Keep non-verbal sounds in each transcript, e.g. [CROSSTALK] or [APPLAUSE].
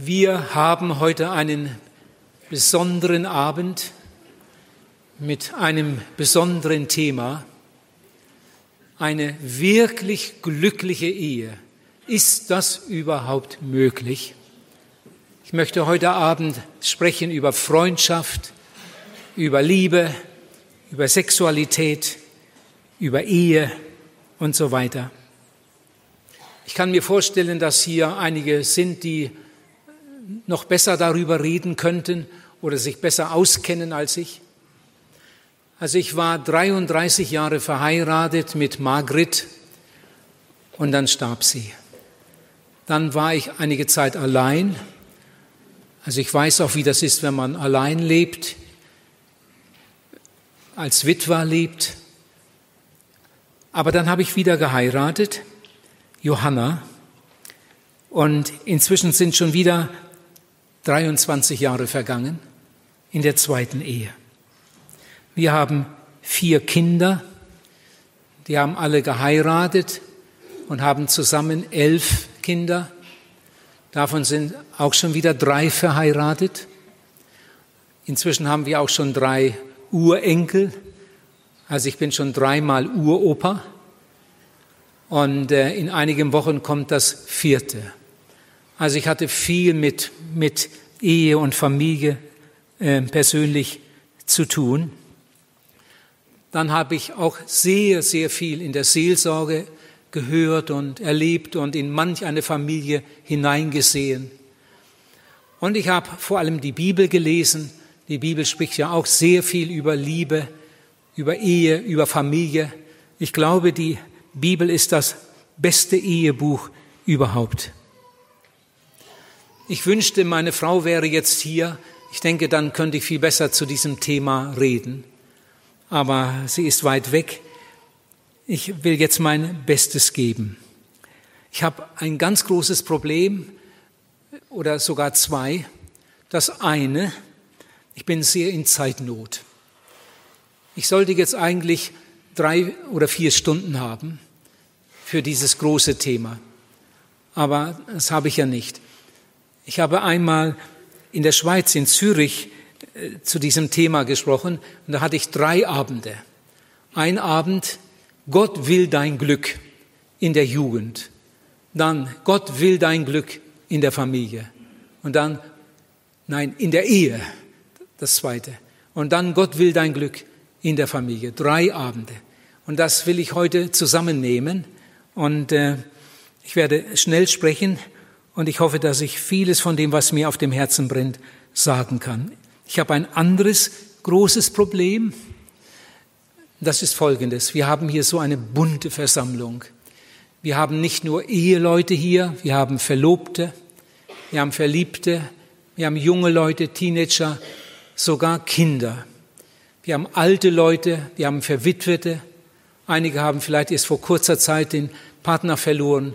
Wir haben heute einen besonderen Abend mit einem besonderen Thema. Eine wirklich glückliche Ehe. Ist das überhaupt möglich? Ich möchte heute Abend sprechen über Freundschaft, über Liebe, über Sexualität, über Ehe und so weiter. Ich kann mir vorstellen, dass hier einige sind, die noch besser darüber reden könnten oder sich besser auskennen als ich. Also ich war 33 Jahre verheiratet mit Margrit und dann starb sie. Dann war ich einige Zeit allein. Also ich weiß auch, wie das ist, wenn man allein lebt, als Witwer lebt. Aber dann habe ich wieder geheiratet, Johanna, und inzwischen sind schon wieder 23 Jahre vergangen in der zweiten Ehe. Wir haben vier Kinder, die haben alle geheiratet und haben zusammen elf Kinder. Davon sind auch schon wieder drei verheiratet. Inzwischen haben wir auch schon drei Urenkel. Also ich bin schon dreimal Uropa. Und äh, in einigen Wochen kommt das vierte. Also ich hatte viel mit, mit Ehe und Familie äh, persönlich zu tun. Dann habe ich auch sehr, sehr viel in der Seelsorge gehört und erlebt und in manch eine Familie hineingesehen. Und ich habe vor allem die Bibel gelesen. Die Bibel spricht ja auch sehr viel über Liebe, über Ehe, über Familie. Ich glaube, die Bibel ist das beste Ehebuch überhaupt. Ich wünschte, meine Frau wäre jetzt hier. Ich denke, dann könnte ich viel besser zu diesem Thema reden. Aber sie ist weit weg. Ich will jetzt mein Bestes geben. Ich habe ein ganz großes Problem oder sogar zwei. Das eine, ich bin sehr in Zeitnot. Ich sollte jetzt eigentlich drei oder vier Stunden haben für dieses große Thema. Aber das habe ich ja nicht. Ich habe einmal in der Schweiz, in Zürich, äh, zu diesem Thema gesprochen und da hatte ich drei Abende. Ein Abend, Gott will dein Glück in der Jugend. Dann, Gott will dein Glück in der Familie. Und dann, nein, in der Ehe, das zweite. Und dann, Gott will dein Glück in der Familie. Drei Abende. Und das will ich heute zusammennehmen. Und äh, ich werde schnell sprechen und ich hoffe, dass ich vieles von dem, was mir auf dem Herzen brennt, sagen kann. Ich habe ein anderes großes Problem. Das ist folgendes. Wir haben hier so eine bunte Versammlung. Wir haben nicht nur Eheleute hier, wir haben Verlobte, wir haben Verliebte, wir haben junge Leute, Teenager, sogar Kinder. Wir haben alte Leute, wir haben Verwitwete. Einige haben vielleicht erst vor kurzer Zeit den Partner verloren.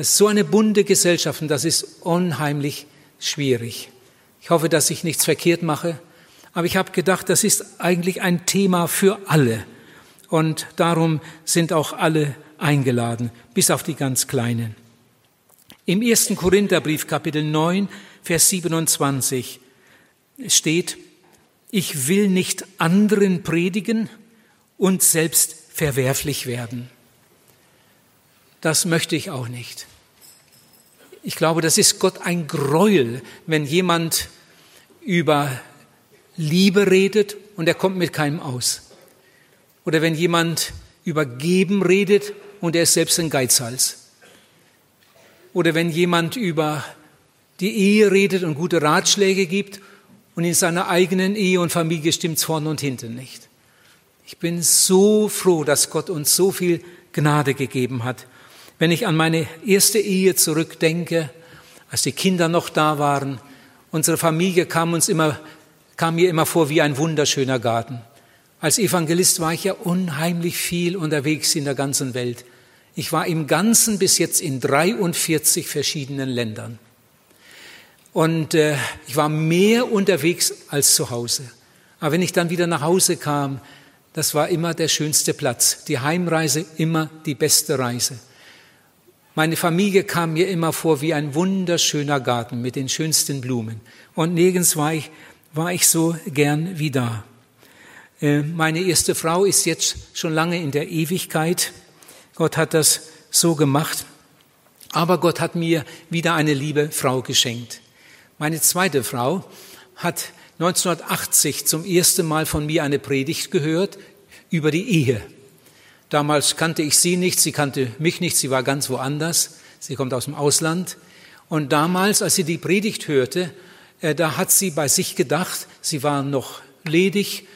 Es ist so eine bunte Gesellschaft und das ist unheimlich schwierig. Ich hoffe, dass ich nichts verkehrt mache, aber ich habe gedacht, das ist eigentlich ein Thema für alle und darum sind auch alle eingeladen, bis auf die ganz Kleinen. Im ersten Korintherbrief Kapitel 9, Vers 27 steht, ich will nicht anderen predigen und selbst verwerflich werden. Das möchte ich auch nicht. Ich glaube, das ist Gott ein Gräuel, wenn jemand über Liebe redet und er kommt mit keinem aus. Oder wenn jemand über Geben redet und er ist selbst ein Geizhals. Oder wenn jemand über die Ehe redet und gute Ratschläge gibt und in seiner eigenen Ehe und Familie stimmt's vorne und hinten nicht. Ich bin so froh, dass Gott uns so viel Gnade gegeben hat wenn ich an meine erste Ehe zurückdenke, als die Kinder noch da waren, unsere Familie kam uns immer, kam mir immer vor wie ein wunderschöner Garten. Als Evangelist war ich ja unheimlich viel unterwegs in der ganzen Welt. Ich war im Ganzen bis jetzt in 43 verschiedenen Ländern. Und äh, ich war mehr unterwegs als zu Hause. Aber wenn ich dann wieder nach Hause kam, das war immer der schönste Platz. Die Heimreise immer die beste Reise. Meine Familie kam mir immer vor wie ein wunderschöner Garten mit den schönsten Blumen. Und nirgends war ich, war ich so gern wie da. Äh, meine erste Frau ist jetzt schon lange in der Ewigkeit. Gott hat das so gemacht. Aber Gott hat mir wieder eine liebe Frau geschenkt. Meine zweite Frau hat 1980 zum ersten Mal von mir eine Predigt gehört über die Ehe. Damals kannte ich sie nicht, sie kannte mich nicht, sie war ganz woanders. Sie kommt aus dem Ausland. Und damals, als sie die Predigt hörte, äh, da hat sie bei sich gedacht, sie war noch ledig,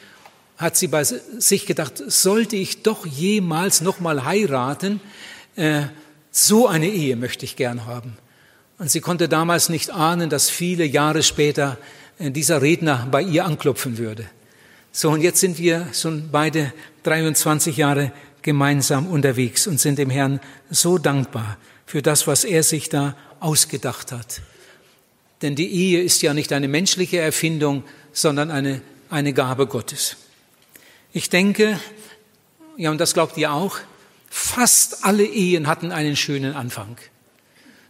hat sie bei sich gedacht, sollte ich doch jemals noch mal heiraten? Äh, so eine Ehe möchte ich gern haben. Und sie konnte damals nicht ahnen, dass viele Jahre später äh, dieser Redner bei ihr anklopfen würde. So, und jetzt sind wir schon beide 23 Jahre gemeinsam unterwegs und sind dem Herrn so dankbar für das, was er sich da ausgedacht hat. Denn die Ehe ist ja nicht eine menschliche Erfindung, sondern eine, eine Gabe Gottes. Ich denke, ja, und das glaubt ihr auch, fast alle Ehen hatten einen schönen Anfang.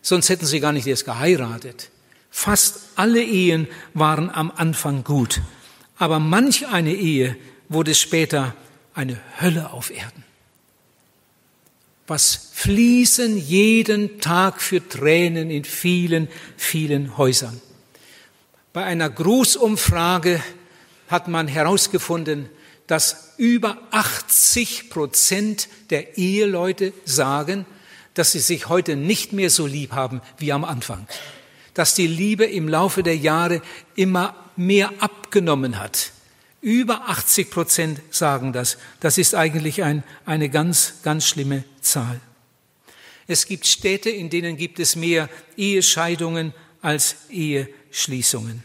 Sonst hätten sie gar nicht erst geheiratet. Fast alle Ehen waren am Anfang gut. Aber manch eine Ehe wurde später eine Hölle auf Erden. Was fließen jeden Tag für Tränen in vielen, vielen Häusern. Bei einer Großumfrage hat man herausgefunden, dass über 80 Prozent der Eheleute sagen, dass sie sich heute nicht mehr so lieb haben wie am Anfang. Dass die Liebe im Laufe der Jahre immer mehr abgenommen hat. Über 80 Prozent sagen das. Das ist eigentlich ein, eine ganz, ganz schlimme Zahl. Es gibt Städte, in denen gibt es mehr Ehescheidungen als Eheschließungen.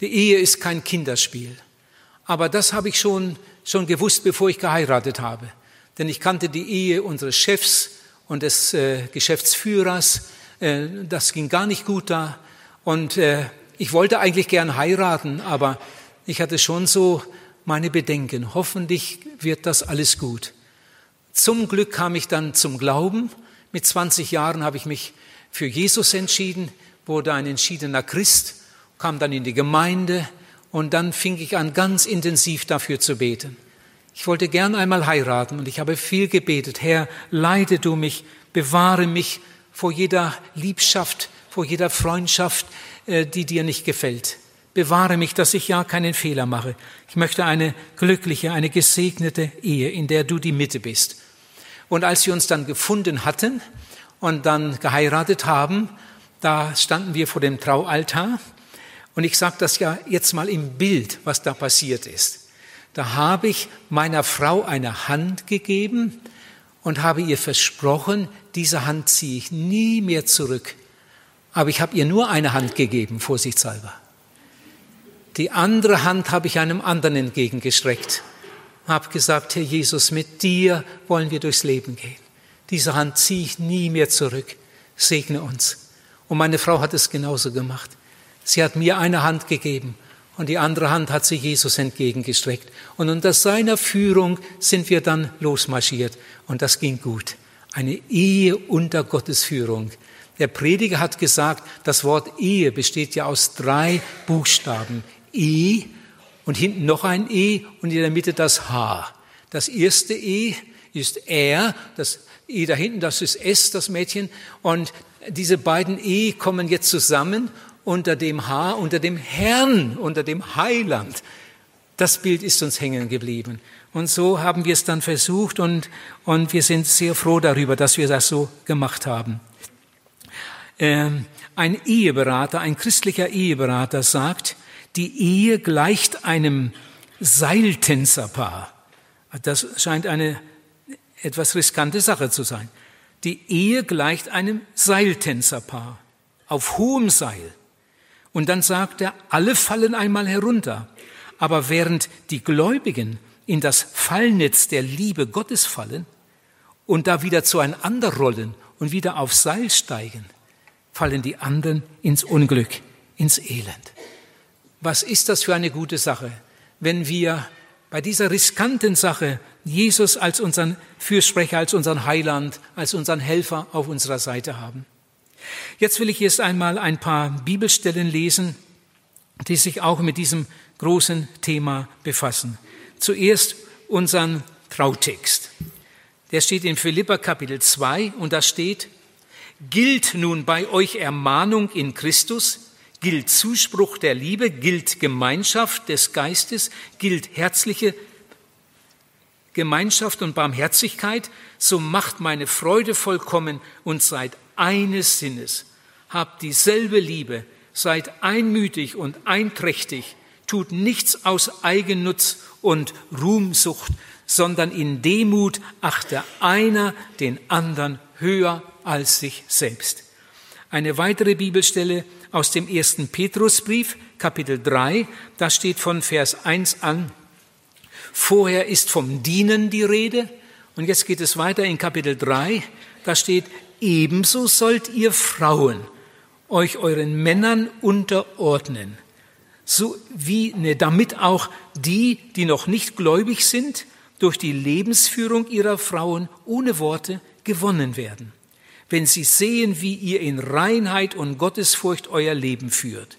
Die Ehe ist kein Kinderspiel. Aber das habe ich schon, schon gewusst, bevor ich geheiratet habe. Denn ich kannte die Ehe unseres Chefs und des äh, Geschäftsführers. Äh, das ging gar nicht gut da. Und äh, ich wollte eigentlich gern heiraten, aber ich hatte schon so meine Bedenken. Hoffentlich wird das alles gut. Zum Glück kam ich dann zum Glauben. Mit 20 Jahren habe ich mich für Jesus entschieden, wurde ein entschiedener Christ, kam dann in die Gemeinde, und dann fing ich an, ganz intensiv dafür zu beten. Ich wollte gern einmal heiraten und ich habe viel gebetet. Herr, leite du mich, bewahre mich vor jeder Liebschaft, vor jeder Freundschaft, äh, die dir nicht gefällt. Bewahre mich, dass ich ja keinen Fehler mache. Ich möchte eine glückliche, eine gesegnete Ehe, in der du die Mitte bist. Und als wir uns dann gefunden hatten und dann geheiratet haben, da standen wir vor dem Traualtar und ich sage das ja jetzt mal im Bild, was da passiert ist. Da habe ich meiner Frau eine Hand gegeben und habe ihr versprochen, diese Hand ziehe ich nie mehr zurück. Aber ich habe ihr nur eine Hand gegeben, vorsichtshalber. Die andere Hand habe ich einem anderen entgegengestreckt. Habe gesagt, Herr Jesus, mit dir wollen wir durchs Leben gehen. Diese Hand ziehe ich nie mehr zurück. Segne uns. Und meine Frau hat es genauso gemacht. Sie hat mir eine Hand gegeben und die andere Hand hat sie Jesus entgegengestreckt. Und unter seiner Führung sind wir dann losmarschiert und das ging gut. Eine Ehe unter Gottes Führung. Der Prediger hat gesagt, das Wort Ehe besteht ja aus drei Buchstaben. E und hinten noch ein E und in der Mitte das H. Das erste E ist R, das E da hinten, das ist S, das Mädchen. Und diese beiden E kommen jetzt zusammen unter dem Haar, unter dem Herrn, unter dem Heiland. Das Bild ist uns hängen geblieben. Und so haben wir es dann versucht und, und wir sind sehr froh darüber, dass wir das so gemacht haben. Ähm, ein Eheberater, ein christlicher Eheberater sagt, die Ehe gleicht einem Seiltänzerpaar. Das scheint eine etwas riskante Sache zu sein. Die Ehe gleicht einem Seiltänzerpaar auf hohem Seil. Und dann sagt er, alle fallen einmal herunter. Aber während die Gläubigen in das Fallnetz der Liebe Gottes fallen und da wieder zueinander rollen und wieder aufs Seil steigen, fallen die anderen ins Unglück, ins Elend. Was ist das für eine gute Sache, wenn wir bei dieser riskanten Sache Jesus als unseren Fürsprecher, als unseren Heiland, als unseren Helfer auf unserer Seite haben. Jetzt will ich erst einmal ein paar Bibelstellen lesen, die sich auch mit diesem großen Thema befassen. Zuerst unseren Trautext. Der steht in Philippa Kapitel 2 und da steht, gilt nun bei euch Ermahnung in Christus, gilt Zuspruch der Liebe, gilt Gemeinschaft des Geistes, gilt herzliche Gemeinschaft und Barmherzigkeit, so macht meine Freude vollkommen und seid eines Sinnes, habt dieselbe Liebe, seid einmütig und einträchtig, tut nichts aus Eigennutz und Ruhmsucht, sondern in Demut achte einer den anderen höher als sich selbst. Eine weitere Bibelstelle aus dem ersten Petrusbrief, Kapitel 3, da steht von Vers 1 an, vorher ist vom Dienen die Rede, und jetzt geht es weiter in Kapitel 3, da steht, ebenso sollt ihr Frauen euch euren Männern unterordnen, so wie ne, damit auch die, die noch nicht gläubig sind, durch die Lebensführung ihrer Frauen ohne Worte gewonnen werden, wenn sie sehen, wie ihr in Reinheit und Gottesfurcht euer Leben führt.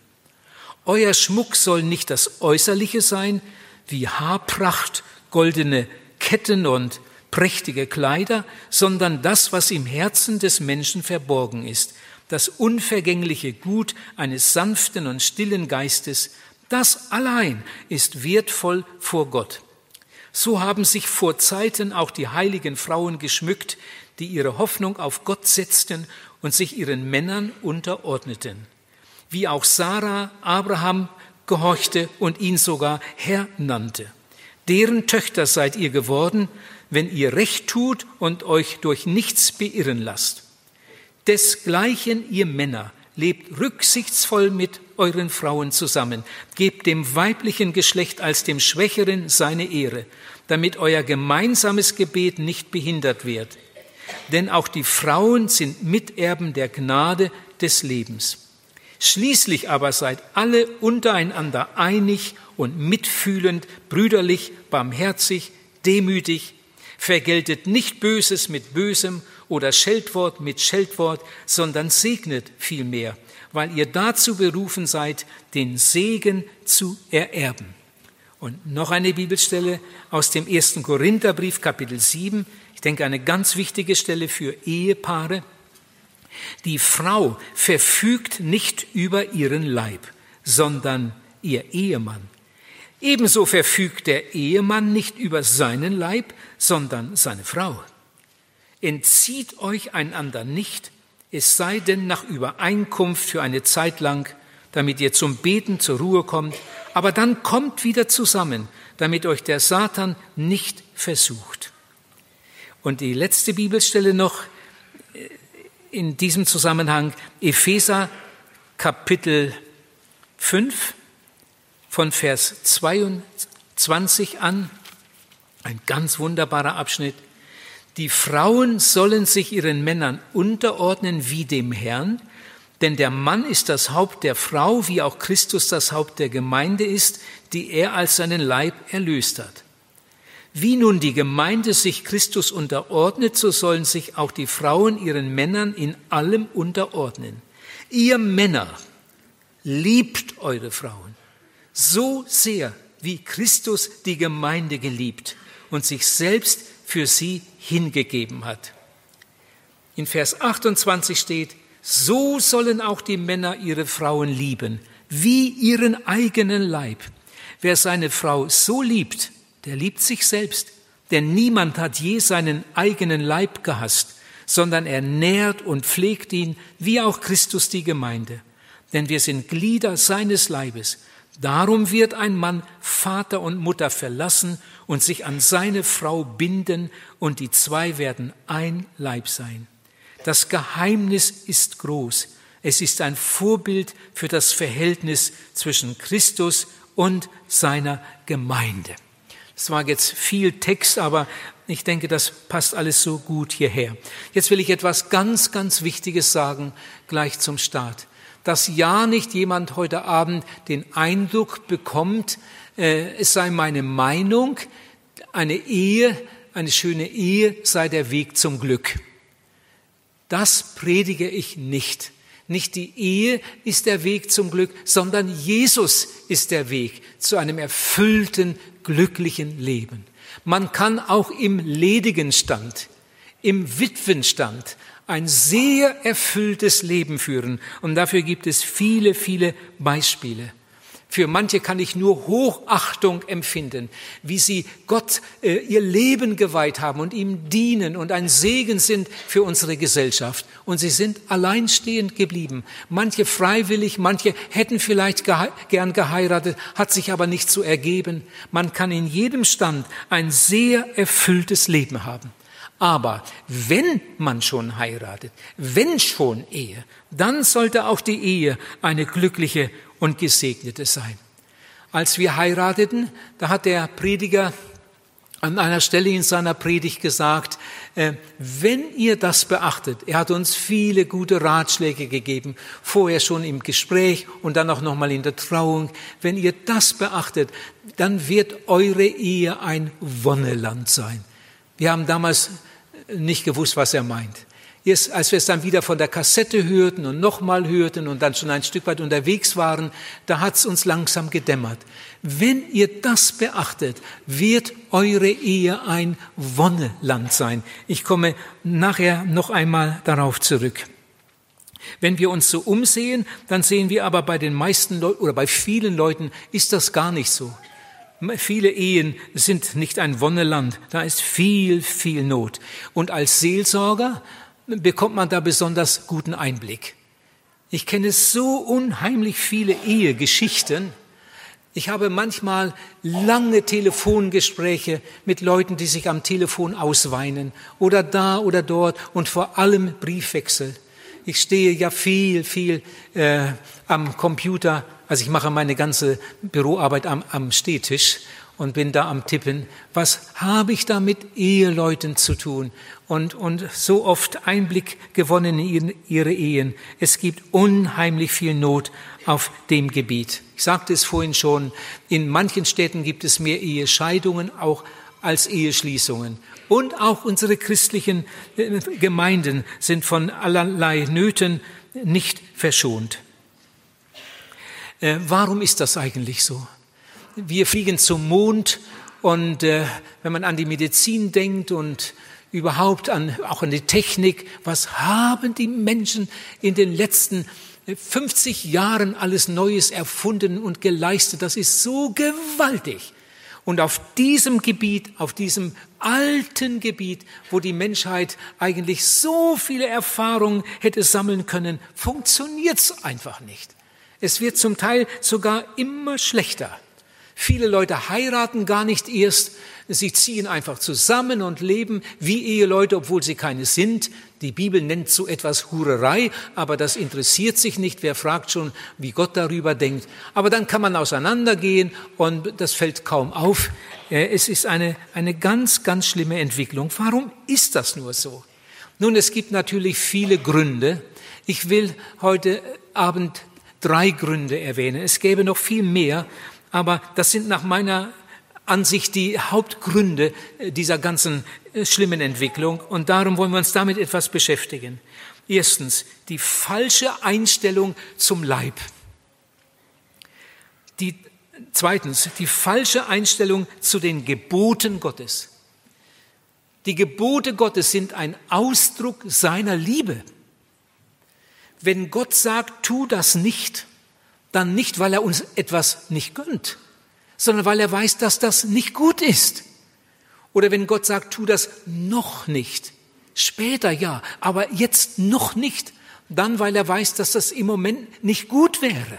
Euer Schmuck soll nicht das Äußerliche sein, wie Haarpracht, goldene Ketten und prächtige Kleider, sondern das, was im Herzen des Menschen verborgen ist, das unvergängliche Gut eines sanften und stillen Geistes, das allein ist wertvoll vor Gott. So haben sich vor Zeiten auch die heiligen Frauen geschmückt, die ihre Hoffnung auf Gott setzten und sich ihren Männern unterordneten. Wie auch Sarah Abraham gehorchte und ihn sogar Herr nannte. Deren Töchter seid ihr geworden, wenn ihr Recht tut und euch durch nichts beirren lasst. Desgleichen ihr Männer, lebt rücksichtsvoll mit euren Frauen zusammen, gebt dem weiblichen Geschlecht als dem Schwächeren seine Ehre, damit euer gemeinsames Gebet nicht behindert wird. Denn auch die Frauen sind Miterben der Gnade des Lebens. Schließlich aber seid alle untereinander einig und mitfühlend, brüderlich, barmherzig, demütig, vergeltet nicht Böses mit Bösem oder Scheldwort mit Scheldwort, sondern segnet vielmehr, weil ihr dazu berufen seid, den Segen zu ererben. Und noch eine Bibelstelle aus dem ersten Korintherbrief, Kapitel 7. Ich denke, eine ganz wichtige Stelle für Ehepaare. Die Frau verfügt nicht über ihren Leib, sondern ihr Ehemann. Ebenso verfügt der Ehemann nicht über seinen Leib, sondern seine Frau. Entzieht euch einander nicht, es sei denn nach Übereinkunft für eine Zeit lang, damit ihr zum Beten zur Ruhe kommt, aber dann kommt wieder zusammen, damit euch der Satan nicht versucht. Und die letzte Bibelstelle noch äh, in diesem Zusammenhang, Epheser Kapitel 5 von Vers 22 an, ein ganz wunderbarer Abschnitt. Die Frauen sollen sich ihren Männern unterordnen wie dem Herrn, denn der Mann ist das Haupt der Frau, wie auch Christus das Haupt der Gemeinde ist, die er als seinen Leib erlöst hat. Wie nun die Gemeinde sich Christus unterordnet, so sollen sich auch die Frauen ihren Männern in allem unterordnen. Ihr Männer, liebt eure Frauen so sehr, wie Christus die Gemeinde geliebt und sich selbst für sie hingegeben hat. In Vers 28 steht, so sollen auch die Männer ihre Frauen lieben, wie ihren eigenen Leib. Wer seine Frau so liebt, der liebt sich selbst, denn niemand hat je seinen eigenen Leib gehasst, sondern er nährt und pflegt ihn, wie auch Christus die Gemeinde. Denn wir sind Glieder seines Leibes. Darum wird ein Mann Vater und Mutter verlassen und sich an seine Frau binden, und die zwei werden ein Leib sein. Das Geheimnis ist groß. Es ist ein Vorbild für das Verhältnis zwischen Christus und seiner Gemeinde. Es war jetzt viel Text, aber ich denke, das passt alles so gut hierher. Jetzt will ich etwas ganz, ganz Wichtiges sagen, gleich zum Start dass ja nicht jemand heute Abend den Eindruck bekommt, äh, es sei meine Meinung, eine Ehe eine schöne Ehe sei der Weg zum Glück. Das predige ich nicht. Nicht die Ehe ist der Weg zum Glück, sondern Jesus ist der Weg zu einem erfüllten, glücklichen Leben. Man kann auch im ledigen Stand, im Witwenstand ein sehr erfülltes Leben führen. Und dafür gibt es viele, viele Beispiele. Für manche kann ich nur Hochachtung empfinden, wie sie Gott äh, ihr Leben geweiht haben und ihm dienen und ein Segen sind für unsere Gesellschaft. Und sie sind alleinstehend geblieben. Manche freiwillig, manche hätten vielleicht gehe gern geheiratet, hat sich aber nicht so ergeben. Man kann in jedem Stand ein sehr erfülltes Leben haben. Aber wenn man schon heiratet, wenn schon Ehe, dann sollte auch die Ehe eine glückliche und gesegnete sein. Als wir heirateten, da hat der Prediger an einer Stelle in seiner Predigt gesagt, äh, wenn ihr das beachtet, er hat uns viele gute Ratschläge gegeben, vorher schon im Gespräch und dann auch nochmal in der Trauung, wenn ihr das beachtet, dann wird eure Ehe ein Wonneland sein. Wir haben damals nicht gewusst, was er meint. Erst als wir es dann wieder von der Kassette hörten und nochmal hörten und dann schon ein Stück weit unterwegs waren, da hat es uns langsam gedämmert. Wenn ihr das beachtet, wird eure Ehe ein Wonneland sein. Ich komme nachher noch einmal darauf zurück. Wenn wir uns so umsehen, dann sehen wir aber bei den meisten Leuten oder bei vielen Leuten ist das gar nicht so. Viele Ehen sind nicht ein Wonneland, da ist viel, viel Not. Und als Seelsorger bekommt man da besonders guten Einblick. Ich kenne so unheimlich viele Ehegeschichten. Ich habe manchmal lange Telefongespräche mit Leuten, die sich am Telefon ausweinen oder da oder dort und vor allem Briefwechsel. Ich stehe ja viel, viel äh, am Computer, also ich mache meine ganze Büroarbeit am, am Stehtisch und bin da am Tippen. Was habe ich da mit Eheleuten zu tun? Und, und so oft Einblick gewonnen in ihre Ehen. Es gibt unheimlich viel Not auf dem Gebiet. Ich sagte es vorhin schon, in manchen Städten gibt es mehr Ehescheidungen auch als Eheschließungen. Und auch unsere christlichen äh, Gemeinden sind von allerlei Nöten nicht verschont. Äh, warum ist das eigentlich so? wir fliegen zum Mond und äh, wenn man an die Medizin denkt und überhaupt an, auch an die Technik, was haben die Menschen in den letzten 50 äh, Jahren alles Neues erfunden und geleistet? Das ist so gewaltig. Und auf diesem Gebiet, auf diesem alten Gebiet, wo die Menschheit eigentlich so viele Erfahrungen hätte sammeln können, funktioniert's einfach nicht. Es wird zum Teil sogar immer schlechter. Viele Leute heiraten gar nicht erst, sie ziehen einfach zusammen und leben wie Eheleute, obwohl sie keine sind. Die Bibel nennt so etwas Hurerei, aber das interessiert sich nicht. Wer fragt schon, wie Gott darüber denkt? Aber dann kann man auseinandergehen und das fällt kaum auf. Äh, es ist eine, eine ganz, ganz schlimme Entwicklung. Warum ist das nur so? Nun, es gibt natürlich viele Gründe. Ich will heute Abend drei Gründe erwähnen. Es gäbe noch viel mehr, aber das sind nach meiner Ansicht die Hauptgründe äh, dieser ganzen äh, schlimmen Entwicklung. Und darum wollen wir uns damit etwas beschäftigen. Erstens, die falsche Einstellung zum Leib. Die, zweitens, die falsche Einstellung zu den Geboten Gottes. Die Gebote Gottes sind ein Ausdruck seiner Liebe. Wenn Gott sagt, tu das nicht, dann nicht, weil er uns etwas nicht gönnt, sondern weil er weiß, dass das nicht gut ist. Oder wenn Gott sagt, tu das noch nicht, später ja, aber jetzt noch nicht, dann weil er weiß, dass das im Moment nicht gut wäre.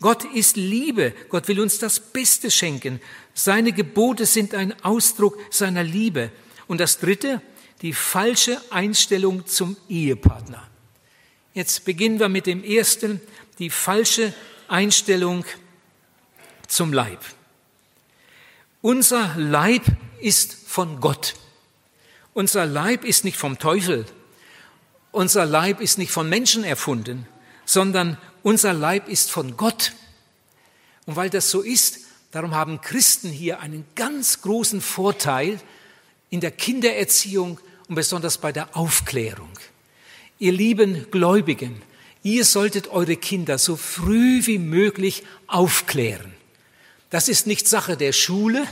Gott ist Liebe, Gott will uns das Beste schenken. Seine Gebote sind ein Ausdruck seiner Liebe. Und das Dritte, die falsche Einstellung zum Ehepartner. Jetzt beginnen wir mit dem ersten, die falsche Einstellung zum Leib. Unser Leib ist von Gott. Unser Leib ist nicht vom Teufel. Unser Leib ist nicht von Menschen erfunden, sondern unser Leib ist von Gott. Und weil das so ist, darum haben Christen hier einen ganz großen Vorteil in der Kindererziehung und besonders bei der Aufklärung. Ihr lieben Gläubigen, ihr solltet eure Kinder so früh wie möglich aufklären. Das ist nicht Sache der Schule,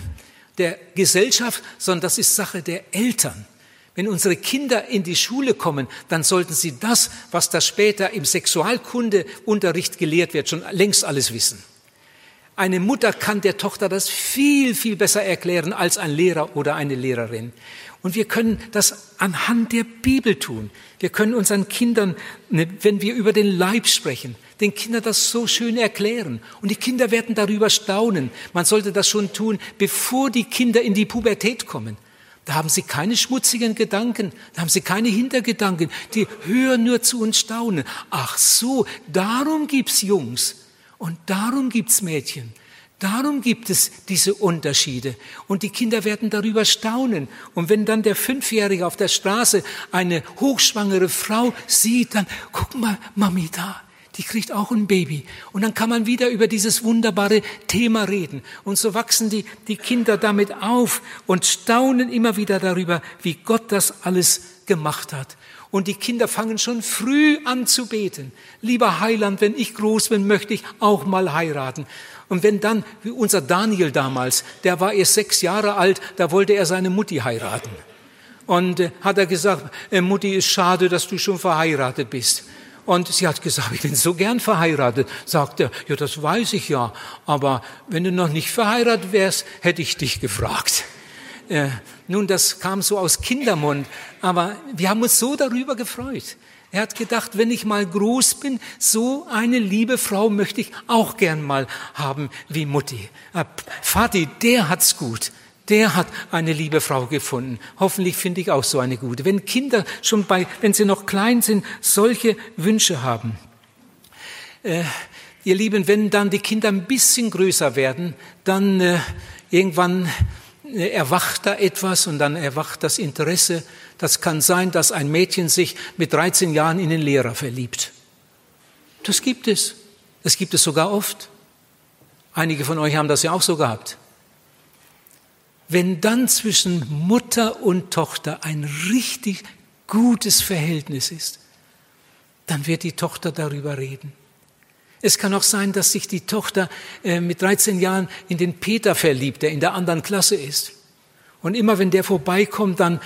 der Gesellschaft, sondern das ist Sache der Eltern. Wenn unsere Kinder in die Schule kommen, dann sollten sie das, was da später im Sexualkundeunterricht gelehrt wird, schon längst alles wissen. Eine Mutter kann der Tochter das viel, viel besser erklären als ein Lehrer oder eine Lehrerin. Und wir können das anhand der Bibel tun. Wir können unseren Kindern, ne, wenn wir über den Leib sprechen, den Kindern das so schön erklären. Und die Kinder werden darüber staunen. Man sollte das schon tun, bevor die Kinder in die Pubertät kommen. Da haben sie keine schmutzigen Gedanken, da haben sie keine Hintergedanken. Die hören nur zu und staunen. Ach so, darum gibt's Jungs und darum gibt's Mädchen. Darum gibt es diese Unterschiede. Und die Kinder werden darüber staunen. Und wenn dann der Fünfjährige auf der Straße eine hochschwangere Frau sieht, dann guck mal, Mami da, die kriegt auch ein Baby. Und dann kann man wieder über dieses wunderbare Thema reden. Und so wachsen die, die Kinder damit auf und staunen immer wieder darüber, wie Gott das alles gemacht hat. Und die Kinder fangen schon früh an zu beten. Lieber Heiland, wenn ich groß bin, möchte ich auch mal heiraten. Und wenn dann, wie unser Daniel damals, der war erst sechs Jahre alt, da wollte er seine Mutti heiraten. Und äh, hat er gesagt, äh, Mutti, ist schade, dass du schon verheiratet bist. Und sie hat gesagt, ich bin so gern verheiratet. Sagt er, ja, das weiß ich ja. Aber wenn du noch nicht verheiratet wärst, hätte ich dich gefragt. Äh, nun, das kam so aus Kindermund, aber wir haben uns so darüber gefreut. Er hat gedacht, wenn ich mal groß bin, so eine liebe Frau möchte ich auch gern mal haben wie Mutti. Äh, Vati, der hat's gut. Der hat eine liebe Frau gefunden. Hoffentlich finde ich auch so eine gute. Wenn Kinder schon bei, wenn sie noch klein sind, solche Wünsche haben. Äh, ihr Lieben, wenn dann die Kinder ein bisschen größer werden, dann äh, irgendwann äh, erwacht da etwas und dann erwacht das Interesse. Das kann sein, dass ein Mädchen sich mit 13 Jahren in den Lehrer verliebt. Das gibt es. Das gibt es sogar oft. Einige von euch haben das ja auch so gehabt. Wenn dann zwischen Mutter und Tochter ein richtig gutes Verhältnis ist, dann wird die Tochter darüber reden. Es kann auch sein, dass sich die Tochter äh, mit 13 Jahren in den Peter verliebt, der in der anderen Klasse ist. Und immer wenn der vorbeikommt, dann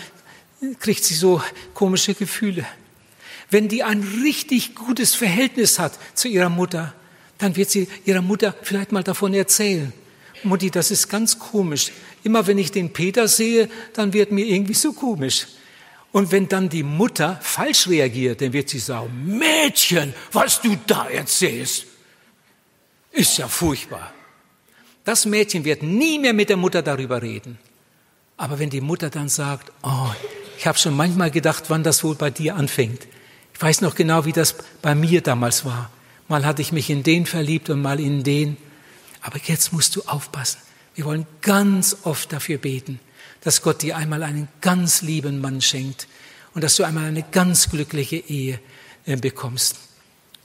kriegt sie so komische Gefühle. Wenn die ein richtig gutes Verhältnis hat zu ihrer Mutter, dann wird sie ihrer Mutter vielleicht mal davon erzählen. Mutti, das ist ganz komisch. Immer wenn ich den Peter sehe, dann wird mir irgendwie so komisch. Und wenn dann die Mutter falsch reagiert, dann wird sie sagen, Mädchen, was du da erzählst, ist ja furchtbar. Das Mädchen wird nie mehr mit der Mutter darüber reden. Aber wenn die Mutter dann sagt, oh, ich habe schon manchmal gedacht, wann das wohl bei dir anfängt. Ich weiß noch genau, wie das bei mir damals war. Mal hatte ich mich in den verliebt und mal in den. Aber jetzt musst du aufpassen. Wir wollen ganz oft dafür beten, dass Gott dir einmal einen ganz lieben Mann schenkt und dass du einmal eine ganz glückliche Ehe äh, bekommst.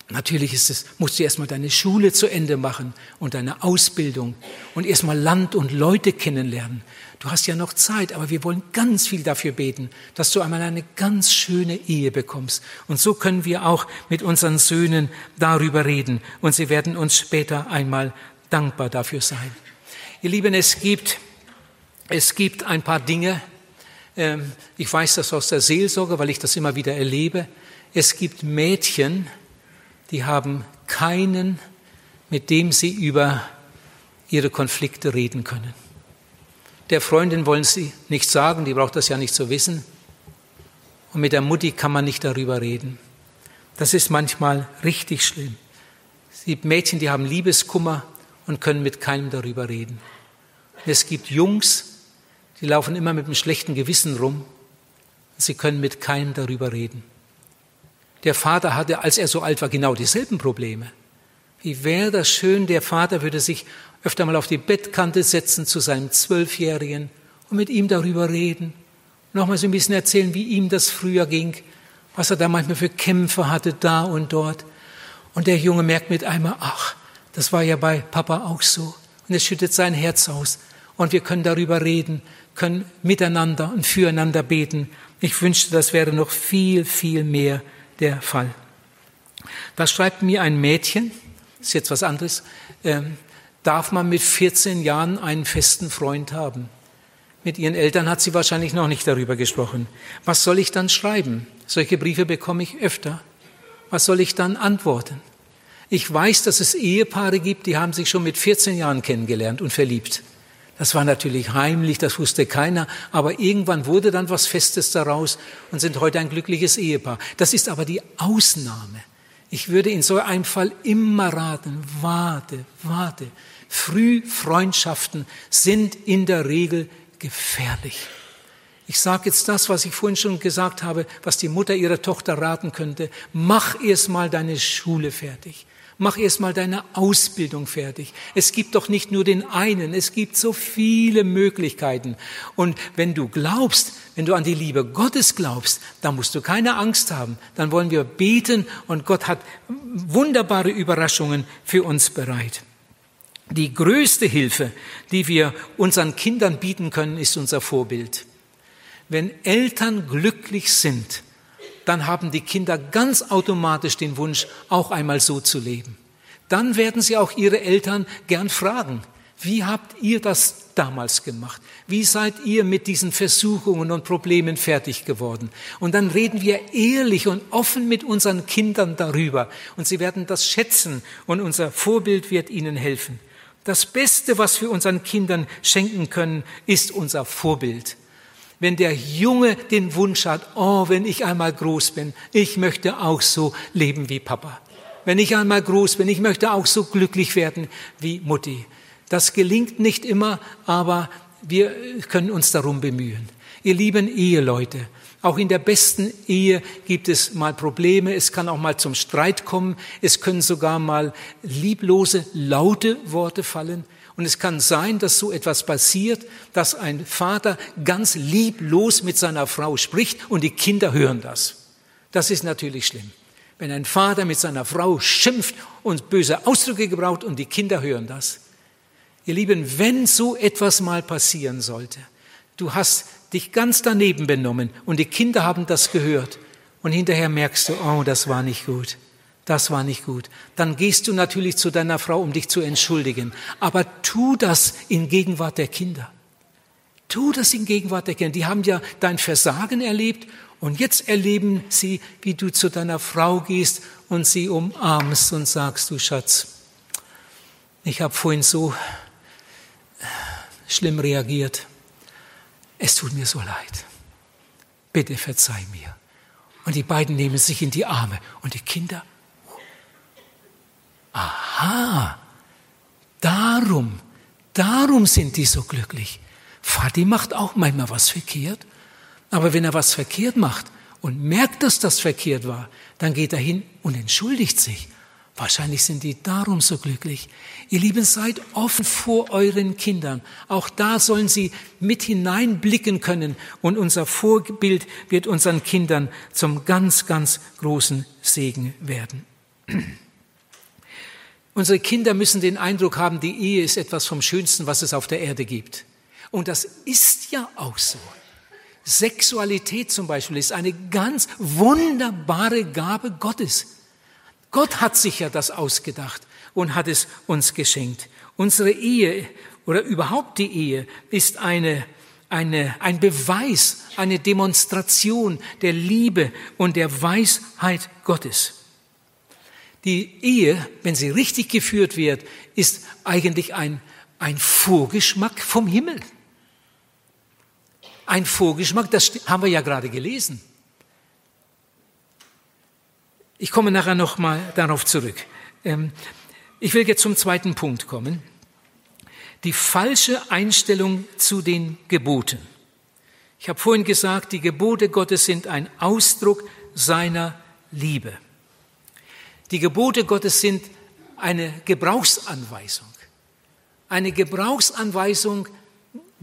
Natürlich ist es, musst du erstmal deine Schule zu Ende machen und deine Ausbildung und erstmal Land und Leute kennenlernen. Du hast ja noch Zeit, aber wir wollen ganz viel dafür beten, dass du einmal eine ganz schöne Ehe bekommst. Und so können wir auch mit unseren Söhnen darüber reden und sie werden uns später einmal dankbar dafür sein. Ihr Lieben, es gibt es gibt ein paar Dinge, ähm, ich weiß das aus der Seelsorge, weil ich das immer wieder erlebe. Es gibt Mädchen, die haben keinen, mit dem sie über ihre Konflikte reden können. Der Freundin wollen sie nicht sagen, die braucht das ja nicht zu wissen. Und mit der Mutti kann man nicht darüber reden. Das ist manchmal richtig schlimm. Es gibt Mädchen, die haben Liebeskummer und können mit keinem darüber reden. Es gibt Jungs, die laufen immer mit einem schlechten Gewissen rum. Sie können mit keinem darüber reden. Der Vater hatte, als er so alt war, genau dieselben Probleme. Wie wäre das schön, der Vater würde sich öfter mal auf die Bettkante setzen zu seinem Zwölfjährigen und mit ihm darüber reden. Nochmal so ein bisschen erzählen, wie ihm das früher ging, was er da manchmal für Kämpfe hatte, da und dort. Und der Junge merkt mit einmal, ach, das war ja bei Papa auch so. Und es schüttet sein Herz aus. und wir können darüber reden, können miteinander und füreinander beten. Ich wünschte, das wäre noch viel, viel mehr der Fall. Da schreibt mir ein Mädchen, ist jetzt was anderes, ähm, darf man mit 14 Jahren einen festen Freund haben? Mit ihren Eltern hat sie wahrscheinlich noch nicht darüber gesprochen. Was soll ich dann schreiben? Solche Briefe bekomme ich öfter. Was soll ich dann antworten? Ich weiß, dass es Ehepaare gibt, die haben sich schon mit 14 Jahren kennengelernt und verliebt. Das war natürlich heimlich, das wusste keiner, aber irgendwann wurde dann was Festes daraus und sind heute ein glückliches Ehepaar. Das ist aber die Ausnahme. Ich würde in so einem Fall immer raten, warte, warte. Frühfreundschaften sind in der Regel gefährlich. Ich sage jetzt das, was ich vorhin schon gesagt habe, was die Mutter ihrer Tochter raten könnte. Mach erst mal deine Schule fertig. Mach erst mal deine Ausbildung fertig. Es gibt doch nicht nur den einen, es gibt so viele Möglichkeiten. Und wenn du glaubst, wenn du an die Liebe Gottes glaubst, dann musst du keine Angst haben. Dann wollen wir beten und Gott hat wunderbare Überraschungen für uns bereit. Die größte Hilfe, die wir unseren Kindern bieten können, ist unser Vorbild. Wenn Eltern glücklich sind, dann haben die Kinder ganz automatisch den Wunsch, auch einmal so zu leben. Dann werden sie auch ihre Eltern gern fragen, wie habt ihr das damals gemacht? Wie seid ihr mit diesen Versuchungen und Problemen fertig geworden? Und dann reden wir ehrlich und offen mit unseren Kindern darüber. Und sie werden das schätzen und unser Vorbild wird ihnen helfen. Das Beste, was wir unseren Kindern schenken können, ist unser Vorbild wenn der Junge den Wunsch hat, oh, wenn ich einmal groß bin, ich möchte auch so leben wie Papa. Wenn ich einmal groß bin, ich möchte auch so glücklich werden wie Mutti. Das gelingt nicht immer, aber wir können uns darum bemühen. Ihr lieben Eheleute, auch in der besten Ehe gibt es mal Probleme, es kann auch mal zum Streit kommen, es können sogar mal lieblose, laute Worte fallen. Und es kann sein, dass so etwas passiert, dass ein Vater ganz lieblos mit seiner Frau spricht und die Kinder hören das. Das ist natürlich schlimm. Wenn ein Vater mit seiner Frau schimpft und böse Ausdrücke gebraucht und die Kinder hören das. Ihr Lieben, wenn so etwas mal passieren sollte, du hast dich ganz daneben benommen und die Kinder haben das gehört und hinterher merkst du, oh, das war nicht gut das war nicht gut. Dann gehst du natürlich zu deiner Frau, um dich zu entschuldigen. Aber tu das in Gegenwart der Kinder. Tu das in Gegenwart der Kinder. Die haben ja dein Versagen erlebt und jetzt erleben sie, wie du zu deiner Frau gehst und sie umarmst und sagst, du Schatz, ich habe vorhin so schlimm reagiert. Es tut mir so leid. Bitte verzeih mir. Und die beiden nehmen sich in die Arme und die Kinder aha, darum, darum sind die so glücklich. Vati macht auch manchmal was verkehrt, aber wenn er was verkehrt macht und merkt, dass das verkehrt war, dann geht er hin und entschuldigt sich. Wahrscheinlich sind die darum so glücklich. Ihr Lieben, seid offen vor euren Kindern. Auch da sollen sie mit hineinblicken können und unser Vorbild wird unseren Kindern zum ganz, ganz großen Segen werden. [CLEARS THROAT] Unsere Kinder müssen den Eindruck haben, die Ehe ist etwas vom Schönsten, was es auf der Erde gibt. Und das ist ja auch so. Sexualität zum Beispiel ist eine ganz wunderbare Gabe Gottes. Gott hat sich ja das ausgedacht und hat es uns geschenkt. Unsere Ehe oder überhaupt die Ehe ist eine, eine, ein Beweis, eine Demonstration der Liebe und der Weisheit Gottes. Die Ehe, wenn sie richtig geführt wird, ist eigentlich ein, ein Vorgeschmack vom Himmel. Ein Vorgeschmack, das haben wir ja gerade gelesen. Ich komme nachher noch mal darauf zurück. Ähm, ich will jetzt zum zweiten Punkt kommen. Die falsche Einstellung zu den Geboten. Ich habe vorhin gesagt, die Gebote Gottes sind ein Ausdruck seiner Liebe. Die Gebote Gottes sind eine Gebrauchsanweisung. Eine Gebrauchsanweisung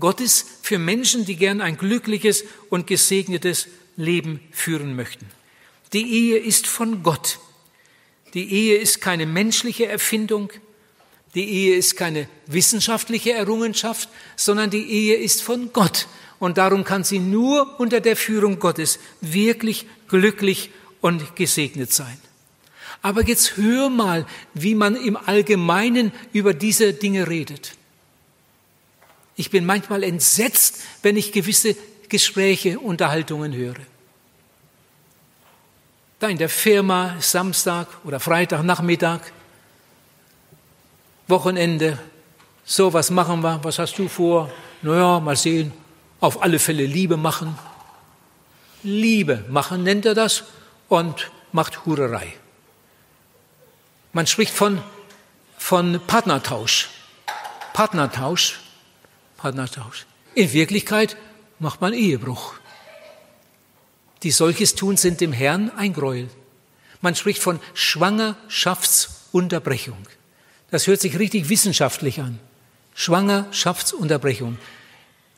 Gottes für Menschen, die gern ein glückliches und gesegnetes Leben führen möchten. Die Ehe ist von Gott. Die Ehe ist keine menschliche Erfindung. Die Ehe ist keine wissenschaftliche Errungenschaft, sondern die Ehe ist von Gott. Und darum kann sie nur unter der Führung Gottes wirklich glücklich und gesegnet sein. Aber jetzt hör mal, wie man im Allgemeinen über diese Dinge redet. Ich bin manchmal entsetzt, wenn ich gewisse Gespräche, Unterhaltungen höre. Da in der Firma Samstag oder Freitagnachmittag, Wochenende, so was machen wir, was hast du vor? Naja, mal sehen, auf alle Fälle Liebe machen. Liebe machen nennt er das und macht Hurerei. Man spricht von, von Partnertausch. Partnertausch. Partnertausch. In Wirklichkeit macht man Ehebruch. Die solches tun, sind dem Herrn ein Gräuel. Man spricht von Schwangerschaftsunterbrechung. Das hört sich richtig wissenschaftlich an. Schwangerschaftsunterbrechung.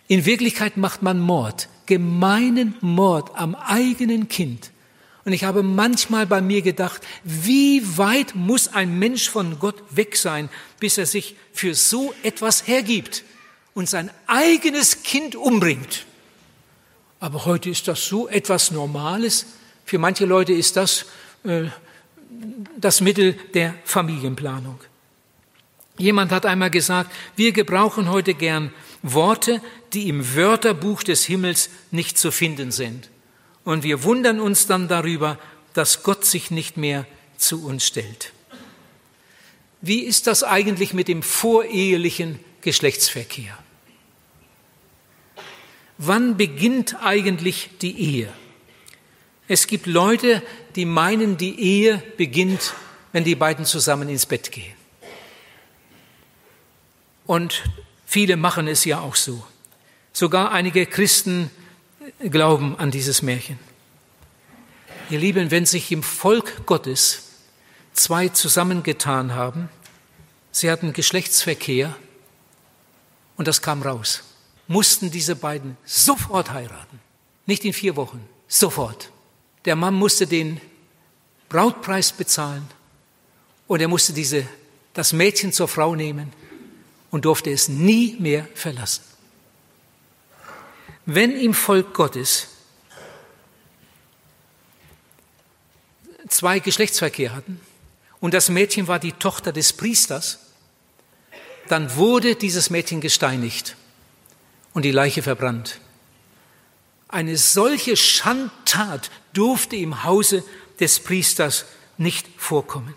In Wirklichkeit macht man Mord, gemeinen Mord am eigenen Kind. Und ich habe manchmal bei mir gedacht, wie weit muss ein Mensch von Gott weg sein, bis er sich für so etwas hergibt und sein eigenes Kind umbringt. Aber heute ist das so etwas Normales. Für manche Leute ist das äh, das Mittel der Familienplanung. Jemand hat einmal gesagt, wir gebrauchen heute gern Worte, die im Wörterbuch des Himmels nicht zu finden sind. Und wir wundern uns dann darüber, dass Gott sich nicht mehr zu uns stellt. Wie ist das eigentlich mit dem vorehelichen Geschlechtsverkehr? Wann beginnt eigentlich die Ehe? Es gibt Leute, die meinen, die Ehe beginnt, wenn die beiden zusammen ins Bett gehen. Und viele machen es ja auch so. Sogar einige Christen glauben an dieses Märchen. Ihr Lieben, wenn sich im Volk Gottes zwei zusammengetan haben, sie hatten Geschlechtsverkehr und das kam raus, mussten diese beiden sofort heiraten. Nicht in vier Wochen, sofort. Der Mann musste den Brautpreis bezahlen und er musste diese, das Mädchen zur Frau nehmen und durfte es nie mehr verlassen. Wenn im Volk Gottes zwei Geschlechtsverkehr hatten und das Mädchen war die Tochter des Priesters, dann wurde dieses Mädchen gesteinigt und die Leiche verbrannt. Eine solche Schandtat durfte im Hause des Priesters nicht vorkommen.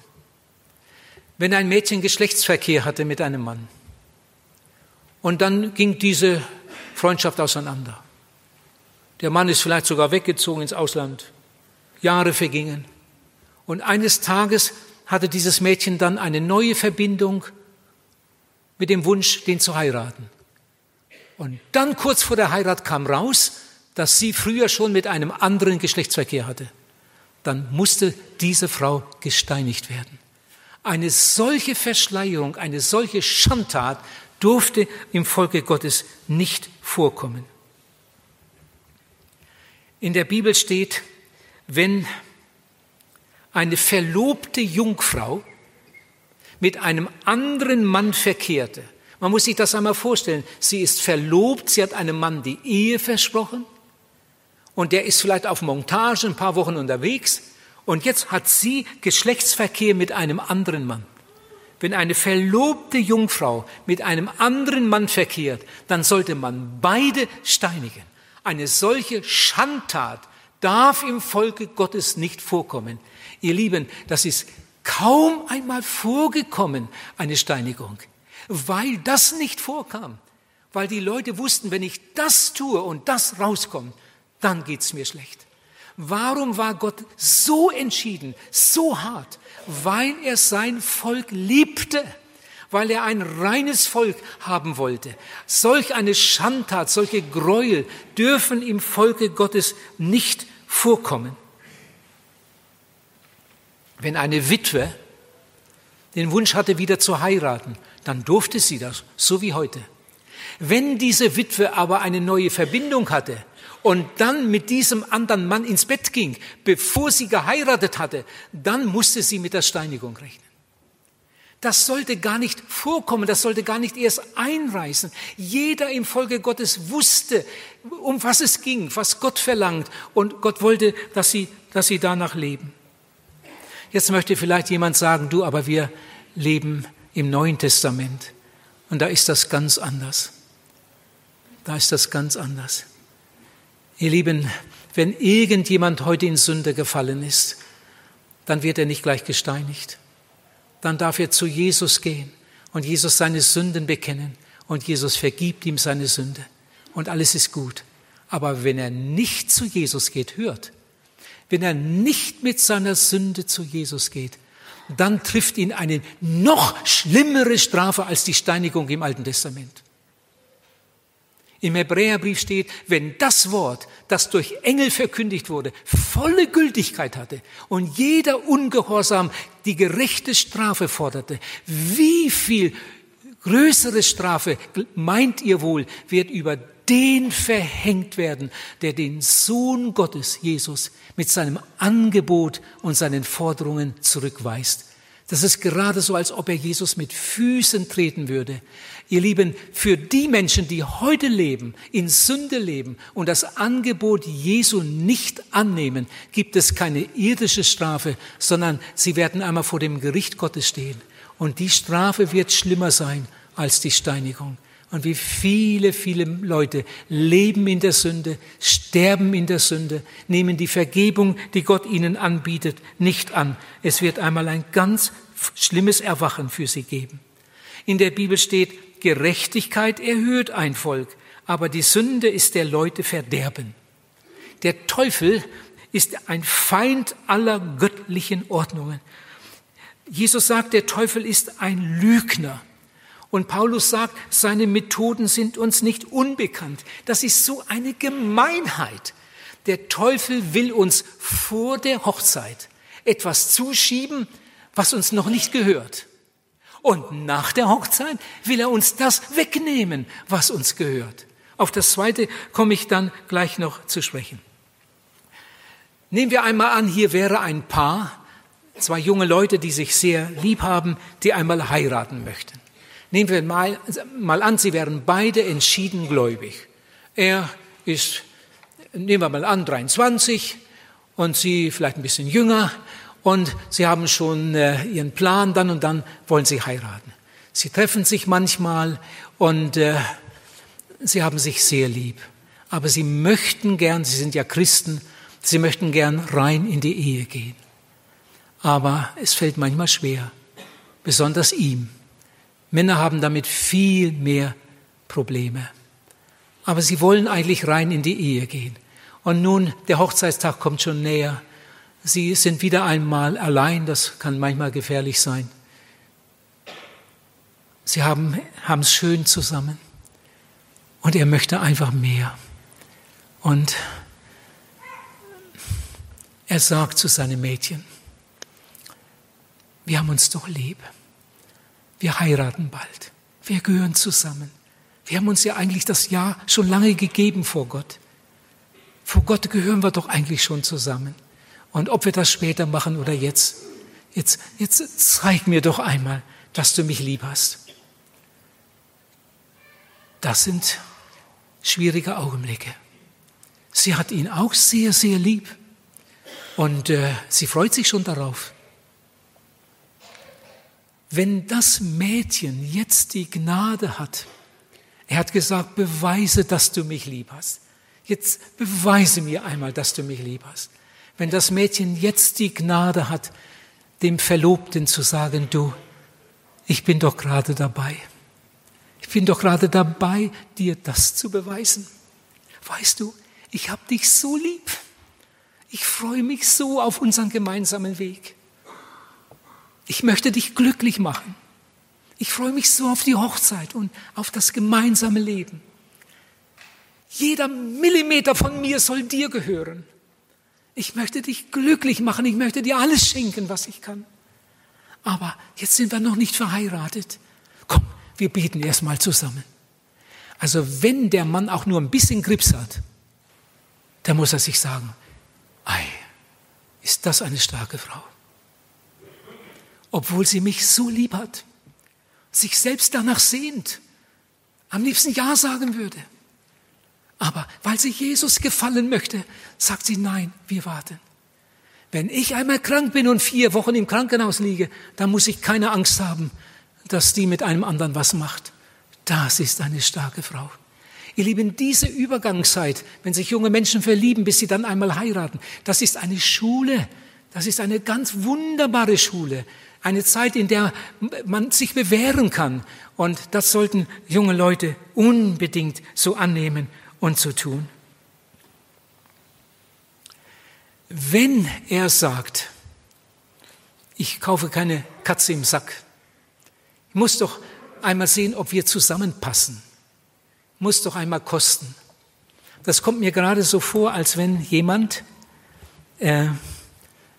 Wenn ein Mädchen Geschlechtsverkehr hatte mit einem Mann und dann ging diese Freundschaft auseinander. Der Mann ist vielleicht sogar weggezogen ins Ausland. Jahre vergingen. Und eines Tages hatte dieses Mädchen dann eine neue Verbindung mit dem Wunsch, den zu heiraten. Und dann kurz vor der Heirat kam raus, dass sie früher schon mit einem anderen Geschlechtsverkehr hatte. Dann musste diese Frau gesteinigt werden. Eine solche Verschleierung, eine solche Schandtat durfte im Volke Gottes nicht vorkommen. In der Bibel steht, wenn eine verlobte Jungfrau mit einem anderen Mann verkehrte, man muss sich das einmal vorstellen, sie ist verlobt, sie hat einem Mann die Ehe versprochen und der ist vielleicht auf Montage ein paar Wochen unterwegs und jetzt hat sie Geschlechtsverkehr mit einem anderen Mann. Wenn eine verlobte Jungfrau mit einem anderen Mann verkehrt, dann sollte man beide steinigen. Eine solche Schandtat darf im Volke Gottes nicht vorkommen. Ihr Lieben, das ist kaum einmal vorgekommen, eine Steinigung, weil das nicht vorkam, weil die Leute wussten, wenn ich das tue und das rauskommt, dann geht's mir schlecht. Warum war Gott so entschieden, so hart? Weil er sein Volk liebte weil er ein reines Volk haben wollte. Solch eine Schandtat, solche Gräuel dürfen im Volke Gottes nicht vorkommen. Wenn eine Witwe den Wunsch hatte, wieder zu heiraten, dann durfte sie das, so wie heute. Wenn diese Witwe aber eine neue Verbindung hatte und dann mit diesem anderen Mann ins Bett ging, bevor sie geheiratet hatte, dann musste sie mit der Steinigung rechnen. Das sollte gar nicht vorkommen, das sollte gar nicht erst einreißen. Jeder im Volke Gottes wusste, um was es ging, was Gott verlangt. Und Gott wollte, dass sie, dass sie danach leben. Jetzt möchte vielleicht jemand sagen, du, aber wir leben im Neuen Testament. Und da ist das ganz anders. Da ist das ganz anders. Ihr Lieben, wenn irgendjemand heute in Sünde gefallen ist, dann wird er nicht gleich gesteinigt dann darf er zu Jesus gehen und Jesus seine Sünden bekennen und Jesus vergibt ihm seine Sünde und alles ist gut. Aber wenn er nicht zu Jesus geht, hört, wenn er nicht mit seiner Sünde zu Jesus geht, dann trifft ihn eine noch schlimmere Strafe als die Steinigung im Alten Testament. Im Hebräerbrief steht, wenn das Wort, das durch Engel verkündigt wurde, volle Gültigkeit hatte und jeder Ungehorsam die gerechte Strafe forderte, wie viel größere Strafe, meint ihr wohl, wird über den verhängt werden, der den Sohn Gottes, Jesus, mit seinem Angebot und seinen Forderungen zurückweist. Das ist gerade so, als ob er Jesus mit Füßen treten würde. Ihr Lieben, für die Menschen, die heute leben, in Sünde leben und das Angebot Jesu nicht annehmen, gibt es keine irdische Strafe, sondern sie werden einmal vor dem Gericht Gottes stehen. Und die Strafe wird schlimmer sein als die Steinigung. Und wie viele, viele Leute leben in der Sünde, sterben in der Sünde, nehmen die Vergebung, die Gott ihnen anbietet, nicht an. Es wird einmal ein ganz schlimmes Erwachen für sie geben. In der Bibel steht, Gerechtigkeit erhöht ein Volk, aber die Sünde ist der Leute Verderben. Der Teufel ist ein Feind aller göttlichen Ordnungen. Jesus sagt, der Teufel ist ein Lügner. Und Paulus sagt, seine Methoden sind uns nicht unbekannt. Das ist so eine Gemeinheit. Der Teufel will uns vor der Hochzeit etwas zuschieben, was uns noch nicht gehört. Und nach der Hochzeit will er uns das wegnehmen, was uns gehört. Auf das zweite komme ich dann gleich noch zu sprechen. Nehmen wir einmal an, hier wäre ein Paar, zwei junge Leute, die sich sehr lieb haben, die einmal heiraten möchten. Nehmen wir mal, mal an, sie wären beide entschieden gläubig. Er ist, nehmen wir mal an, 23 und sie vielleicht ein bisschen jünger und sie haben schon äh, ihren Plan, dann und dann wollen sie heiraten. Sie treffen sich manchmal und äh, sie haben sich sehr lieb. Aber sie möchten gern, sie sind ja Christen, sie möchten gern rein in die Ehe gehen. Aber es fällt manchmal schwer, besonders ihm. Männer haben damit viel mehr Probleme. Aber sie wollen eigentlich rein in die Ehe gehen. Und nun, der Hochzeitstag kommt schon näher. Sie sind wieder einmal allein, das kann manchmal gefährlich sein. Sie haben es schön zusammen und er möchte einfach mehr. Und er sagt zu seinem Mädchen, wir haben uns doch lieb. Wir heiraten bald. Wir gehören zusammen. Wir haben uns ja eigentlich das Ja schon lange gegeben vor Gott. Vor Gott gehören wir doch eigentlich schon zusammen. Und ob wir das später machen oder jetzt, jetzt, jetzt zeig mir doch einmal, dass du mich lieb hast. Das sind schwierige Augenblicke. Sie hat ihn auch sehr, sehr lieb. Und äh, sie freut sich schon darauf. Wenn das Mädchen jetzt die Gnade hat, er hat gesagt, beweise, dass du mich lieb hast. Jetzt beweise mir einmal, dass du mich lieb hast. Wenn das Mädchen jetzt die Gnade hat, dem Verlobten zu sagen, du, ich bin doch gerade dabei. Ich bin doch gerade dabei, dir das zu beweisen. Weißt du, ich habe dich so lieb. Ich freue mich so auf unseren gemeinsamen Weg. Ich möchte dich glücklich machen. Ich freue mich so auf die Hochzeit und auf das gemeinsame Leben. Jeder Millimeter von mir soll dir gehören. Ich möchte dich glücklich machen, ich möchte dir alles schenken, was ich kann. Aber jetzt sind wir noch nicht verheiratet. Komm, wir beten erstmal zusammen. Also wenn der Mann auch nur ein bisschen Grips hat, dann muss er sich sagen, ei, ist das eine starke Frau. Obwohl sie mich so lieb hat, sich selbst danach sehnt, am liebsten Ja sagen würde. Aber weil sie Jesus gefallen möchte, sagt sie nein, wir warten. Wenn ich einmal krank bin und vier Wochen im Krankenhaus liege, dann muss ich keine Angst haben, dass die mit einem anderen was macht. Das ist eine starke Frau. Ihr Lieben, diese Übergangszeit, wenn sich junge Menschen verlieben, bis sie dann einmal heiraten, das ist eine Schule. Das ist eine ganz wunderbare Schule. Eine Zeit, in der man sich bewähren kann. Und das sollten junge Leute unbedingt so annehmen und so tun. Wenn er sagt, ich kaufe keine Katze im Sack, ich muss doch einmal sehen, ob wir zusammenpassen, muss doch einmal kosten. Das kommt mir gerade so vor, als wenn jemand, äh,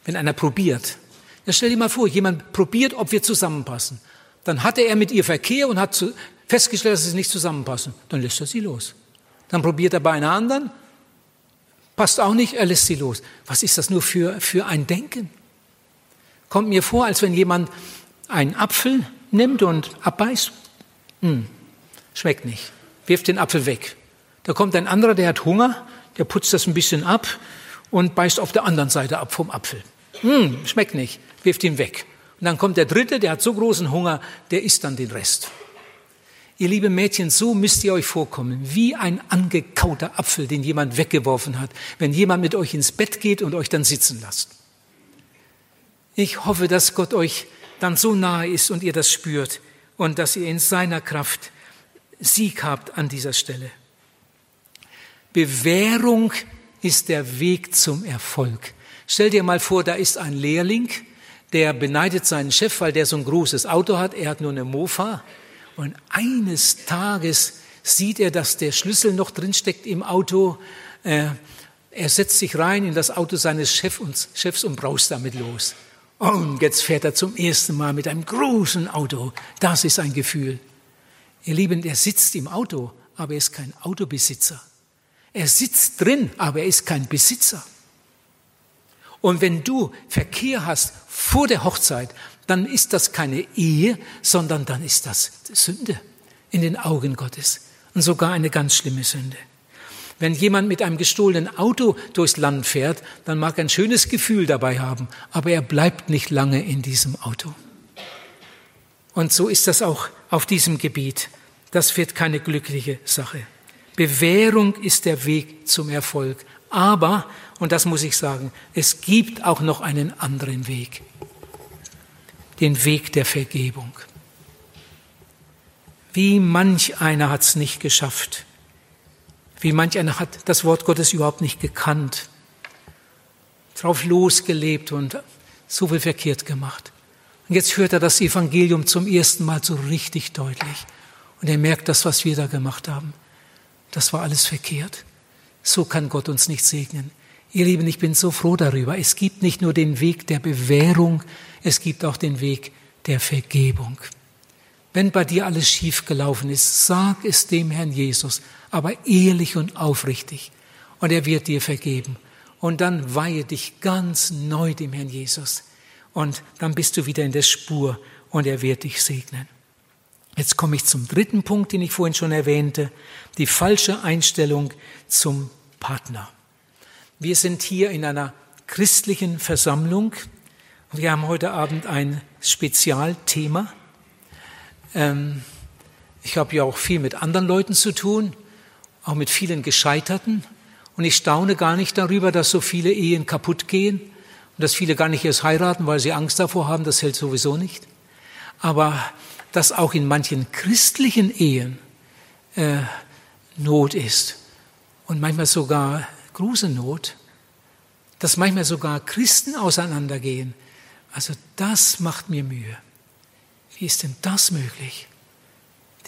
wenn einer probiert. Ja, stell dir mal vor, jemand probiert, ob wir zusammenpassen. Dann hatte er mit ihr Verkehr und hat festgestellt, dass sie nicht zusammenpassen. Dann lässt er sie los. Dann probiert er bei einer anderen, Passt auch nicht, er lässt sie los. Was ist das nur für, für ein Denken? Kommt mir vor, als wenn jemand einen Apfel nimmt und abbeißt. Hm, schmeckt nicht. Wirft den Apfel weg. Da kommt ein anderer, der hat Hunger, der putzt das ein bisschen ab und beißt auf der anderen Seite ab vom Apfel. Hm, schmeckt nicht. Wirft ihn weg. Und dann kommt der dritte, der hat so großen Hunger, der isst dann den Rest. Ihr liebe Mädchen, so müsst ihr euch vorkommen, wie ein angekauter Apfel, den jemand weggeworfen hat, wenn jemand mit euch ins Bett geht und euch dann sitzen lasst. Ich hoffe, dass Gott euch dann so nahe ist und ihr das spürt und dass ihr in seiner Kraft Sieg habt an dieser Stelle. Bewährung ist der Weg zum Erfolg. Stell dir mal vor, da ist ein Lehrling, der beneidet seinen Chef, weil der so ein großes Auto hat, er hat nur eine Mofa und eines Tages sieht er, dass der Schlüssel noch drinsteckt im Auto. Äh, er setzt sich rein in das Auto seines Chefs und braust damit los. Und jetzt fährt er zum ersten Mal mit einem großen Auto. Das ist ein Gefühl. Ihr Lieben, er sitzt im Auto, aber er ist kein Autobesitzer. Er sitzt drin, aber er ist kein Besitzer. Und wenn du Verkehr hast vor der Hochzeit, dann ist das keine Ehe, sondern dann ist das Sünde in den Augen Gottes und sogar eine ganz schlimme Sünde. Wenn jemand mit einem gestohlenen Auto durchs Land fährt, dann mag er ein schönes Gefühl dabei haben, aber er bleibt nicht lange in diesem Auto. Und so ist das auch auf diesem Gebiet. Das wird keine glückliche Sache. Bewährung ist der Weg zum Erfolg. Aber, und das muss ich sagen, es gibt auch noch einen anderen Weg den Weg der Vergebung. Wie manch einer hat es nicht geschafft. Wie manch einer hat das Wort Gottes überhaupt nicht gekannt, drauf losgelebt und so viel verkehrt gemacht. Und jetzt hört er das Evangelium zum ersten Mal so richtig deutlich. Und er merkt, das, was wir da gemacht haben, das war alles verkehrt. So kann Gott uns nicht segnen. Ihr Lieben, ich bin so froh darüber. Es gibt nicht nur den Weg der Bewährung, es gibt auch den Weg der Vergebung. Wenn bei dir alles schief gelaufen ist, sag es dem Herrn Jesus, aber ehrlich und aufrichtig, und er wird dir vergeben. Und dann weihe dich ganz neu dem Herrn Jesus. Und dann bist du wieder in der Spur und er wird dich segnen. Jetzt komme ich zum dritten Punkt, den ich vorhin schon erwähnte, die falsche Einstellung zum Partner. Wir sind hier in einer christlichen Versammlung. Wir haben heute Abend ein Spezialthema. Ähm, ich habe ja auch viel mit anderen Leuten zu tun, auch mit vielen Gescheiterten. Und ich staune gar nicht darüber, dass so viele Ehen kaputt gehen und dass viele gar nicht erst heiraten, weil sie Angst davor haben. Das hält sowieso nicht. Aber dass auch in manchen christlichen Ehen äh, Not ist und manchmal sogar große Not, dass manchmal sogar Christen auseinandergehen. Also das macht mir Mühe. Wie ist denn das möglich?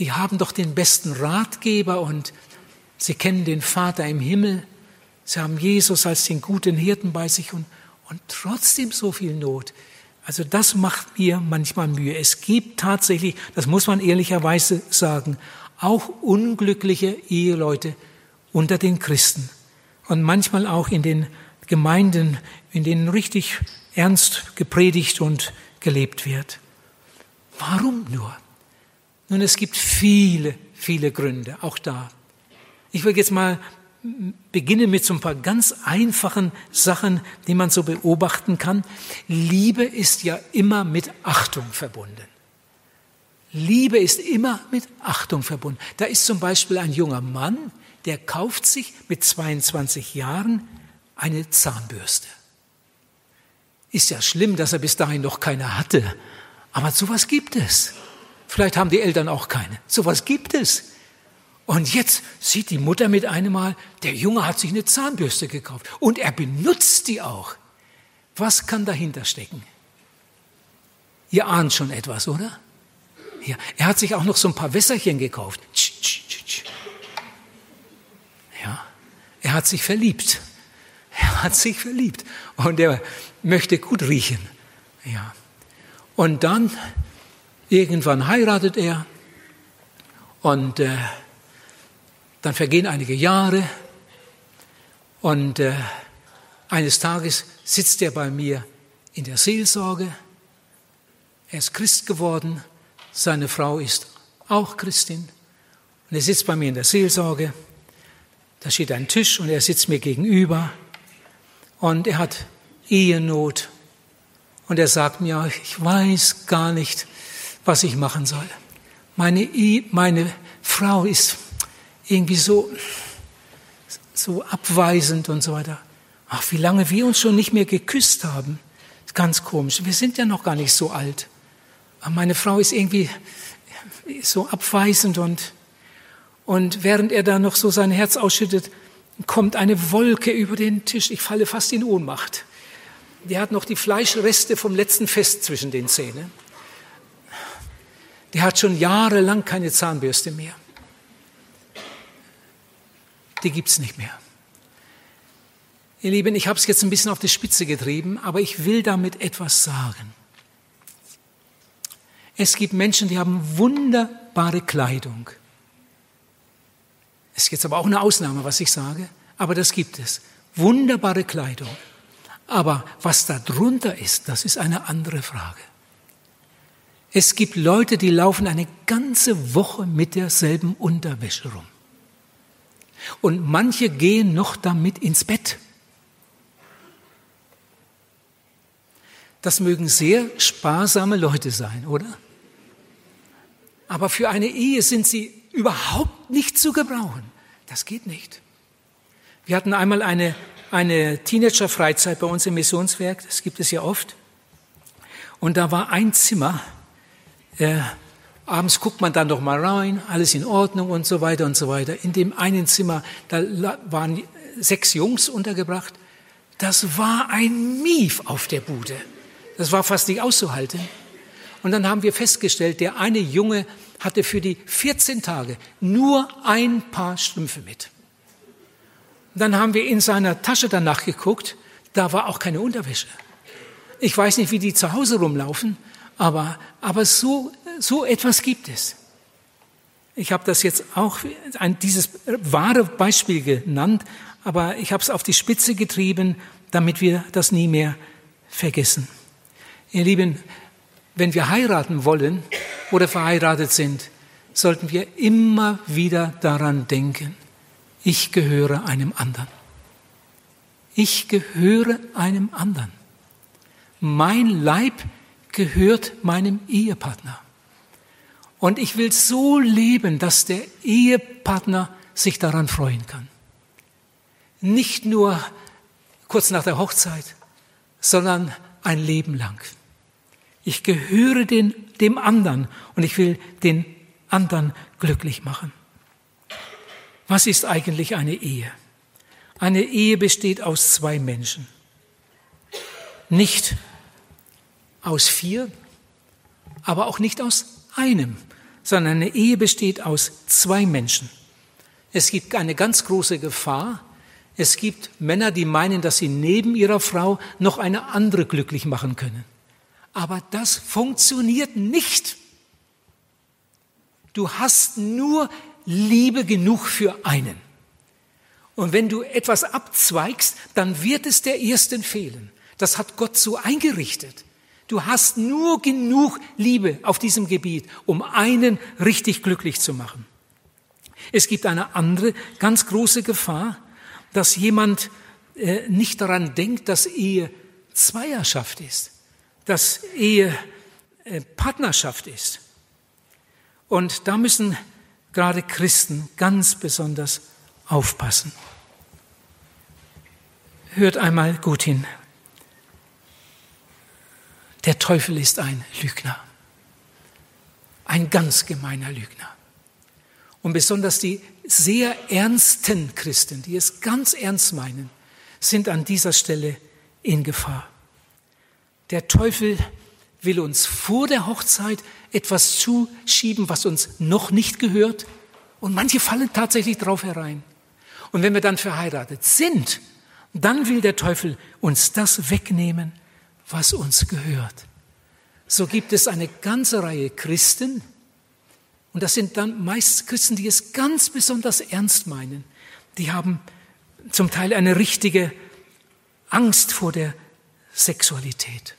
Die haben doch den besten Ratgeber und sie kennen den Vater im Himmel. Sie haben Jesus als den guten Hirten bei sich und, und trotzdem so viel Not. Also das macht mir manchmal Mühe. Es gibt tatsächlich, das muss man ehrlicherweise sagen, auch unglückliche Eheleute unter den Christen und manchmal auch in den Gemeinden, in denen richtig ernst gepredigt und gelebt wird. Warum nur? Nun, es gibt viele, viele Gründe, auch da. Ich will jetzt mal beginnen mit so ein paar ganz einfachen Sachen, die man so beobachten kann. Liebe ist ja immer mit Achtung verbunden. Liebe ist immer mit Achtung verbunden. Da ist zum Beispiel ein junger Mann, der kauft sich mit 22 Jahren eine Zahnbürste. Ist ja schlimm, dass er bis dahin noch keine hatte. Aber sowas gibt es. Vielleicht haben die Eltern auch keine. Sowas gibt es. Und jetzt sieht die Mutter mit einem Mal, der Junge hat sich eine Zahnbürste gekauft und er benutzt die auch. Was kann dahinter stecken? Ihr ahnt schon etwas, oder? Ja, er hat sich auch noch so ein paar Wässerchen gekauft. Ja, er hat sich verliebt. Er hat sich verliebt und er möchte gut riechen. Ja. Und dann irgendwann heiratet er und äh, dann vergehen einige Jahre und äh, eines Tages sitzt er bei mir in der Seelsorge. Er ist Christ geworden seine Frau ist auch Christin. Und er sitzt bei mir in der Seelsorge. Da steht ein Tisch und er sitzt mir gegenüber. Und er hat Ehenot. Und er sagt mir, ich weiß gar nicht, was ich machen soll. Meine, e meine Frau ist irgendwie so, so abweisend und so weiter. Ach, wie lange wir uns schon nicht mehr geküsst haben. Ganz komisch. Wir sind ja noch gar nicht so alt. Aber meine Frau ist irgendwie so abweisend und, und während er da noch so sein Herz ausschüttet, kommt eine Wolke über den Tisch. Ich falle fast in Ohnmacht. Der hat noch die Fleischreste vom letzten Fest zwischen den Zähnen. Der hat schon jahrelang keine Zahnbürste mehr. Die gibt's nicht mehr. Ihr Lieben, ich habe es jetzt ein bisschen auf die Spitze getrieben, aber ich will damit etwas sagen. Es gibt Menschen, die haben wunderbare Kleidung. Es ist jetzt aber auch eine Ausnahme, was ich sage, aber das gibt es. Wunderbare Kleidung. Aber was da drunter ist, das ist eine andere Frage. Es gibt Leute, die laufen eine ganze Woche mit derselben Unterwäsche rum. Und manche gehen noch damit ins Bett. Das mögen sehr sparsame Leute sein, oder? Aber für eine Ehe sind sie überhaupt nicht zu gebrauchen. Das geht nicht. Wir hatten einmal eine, eine Teenager-Freizeit bei uns im Missionswerk, das gibt es ja oft. Und da war ein Zimmer, äh, abends guckt man dann doch mal rein, alles in Ordnung und so weiter und so weiter. In dem einen Zimmer, da waren sechs Jungs untergebracht. Das war ein Mief auf der Bude. Das war fast nicht auszuhalten. Und dann haben wir festgestellt, der eine Junge hatte für die 14 Tage nur ein Paar Strümpfe mit. Dann haben wir in seiner Tasche danach geguckt, da war auch keine Unterwäsche. Ich weiß nicht, wie die zu Hause rumlaufen, aber, aber so, so etwas gibt es. Ich habe das jetzt auch ein, dieses wahre Beispiel genannt, aber ich habe es auf die Spitze getrieben, damit wir das nie mehr vergessen. Ihr Lieben, wenn wir heiraten wollen oder verheiratet sind, sollten wir immer wieder daran denken, ich gehöre einem anderen. Ich gehöre einem anderen. Mein Leib gehört meinem Ehepartner. Und ich will so leben, dass der Ehepartner sich daran freuen kann. Nicht nur kurz nach der Hochzeit, sondern ein Leben lang. Ich gehöre den, dem anderen und ich will den anderen glücklich machen. Was ist eigentlich eine Ehe? Eine Ehe besteht aus zwei Menschen. Nicht aus vier, aber auch nicht aus einem, sondern eine Ehe besteht aus zwei Menschen. Es gibt eine ganz große Gefahr. Es gibt Männer, die meinen, dass sie neben ihrer Frau noch eine andere glücklich machen können. Aber das funktioniert nicht. Du hast nur Liebe genug für einen. Und wenn du etwas abzweigst, dann wird es der Ersten fehlen. Das hat Gott so eingerichtet. Du hast nur genug Liebe auf diesem Gebiet, um einen richtig glücklich zu machen. Es gibt eine andere ganz große Gefahr, dass jemand äh, nicht daran denkt, dass Ehe Zweierschaft ist, dass Ehe äh, Partnerschaft ist. Und da müssen gerade Christen ganz besonders aufpassen. Hört einmal gut hin. Der Teufel ist ein Lügner, ein ganz gemeiner Lügner. Und besonders die sehr ernsten Christen, die es ganz ernst meinen, sind an dieser Stelle in Gefahr. Der Teufel will uns vor der Hochzeit etwas zuschieben, was uns noch nicht gehört. Und manche fallen tatsächlich drauf herein. Und wenn wir dann verheiratet sind, dann will der Teufel uns das wegnehmen, was uns gehört. So gibt es eine ganze Reihe Christen, und das sind dann meist Christen, die es ganz besonders ernst meinen. Die haben zum Teil eine richtige Angst vor der Sexualität.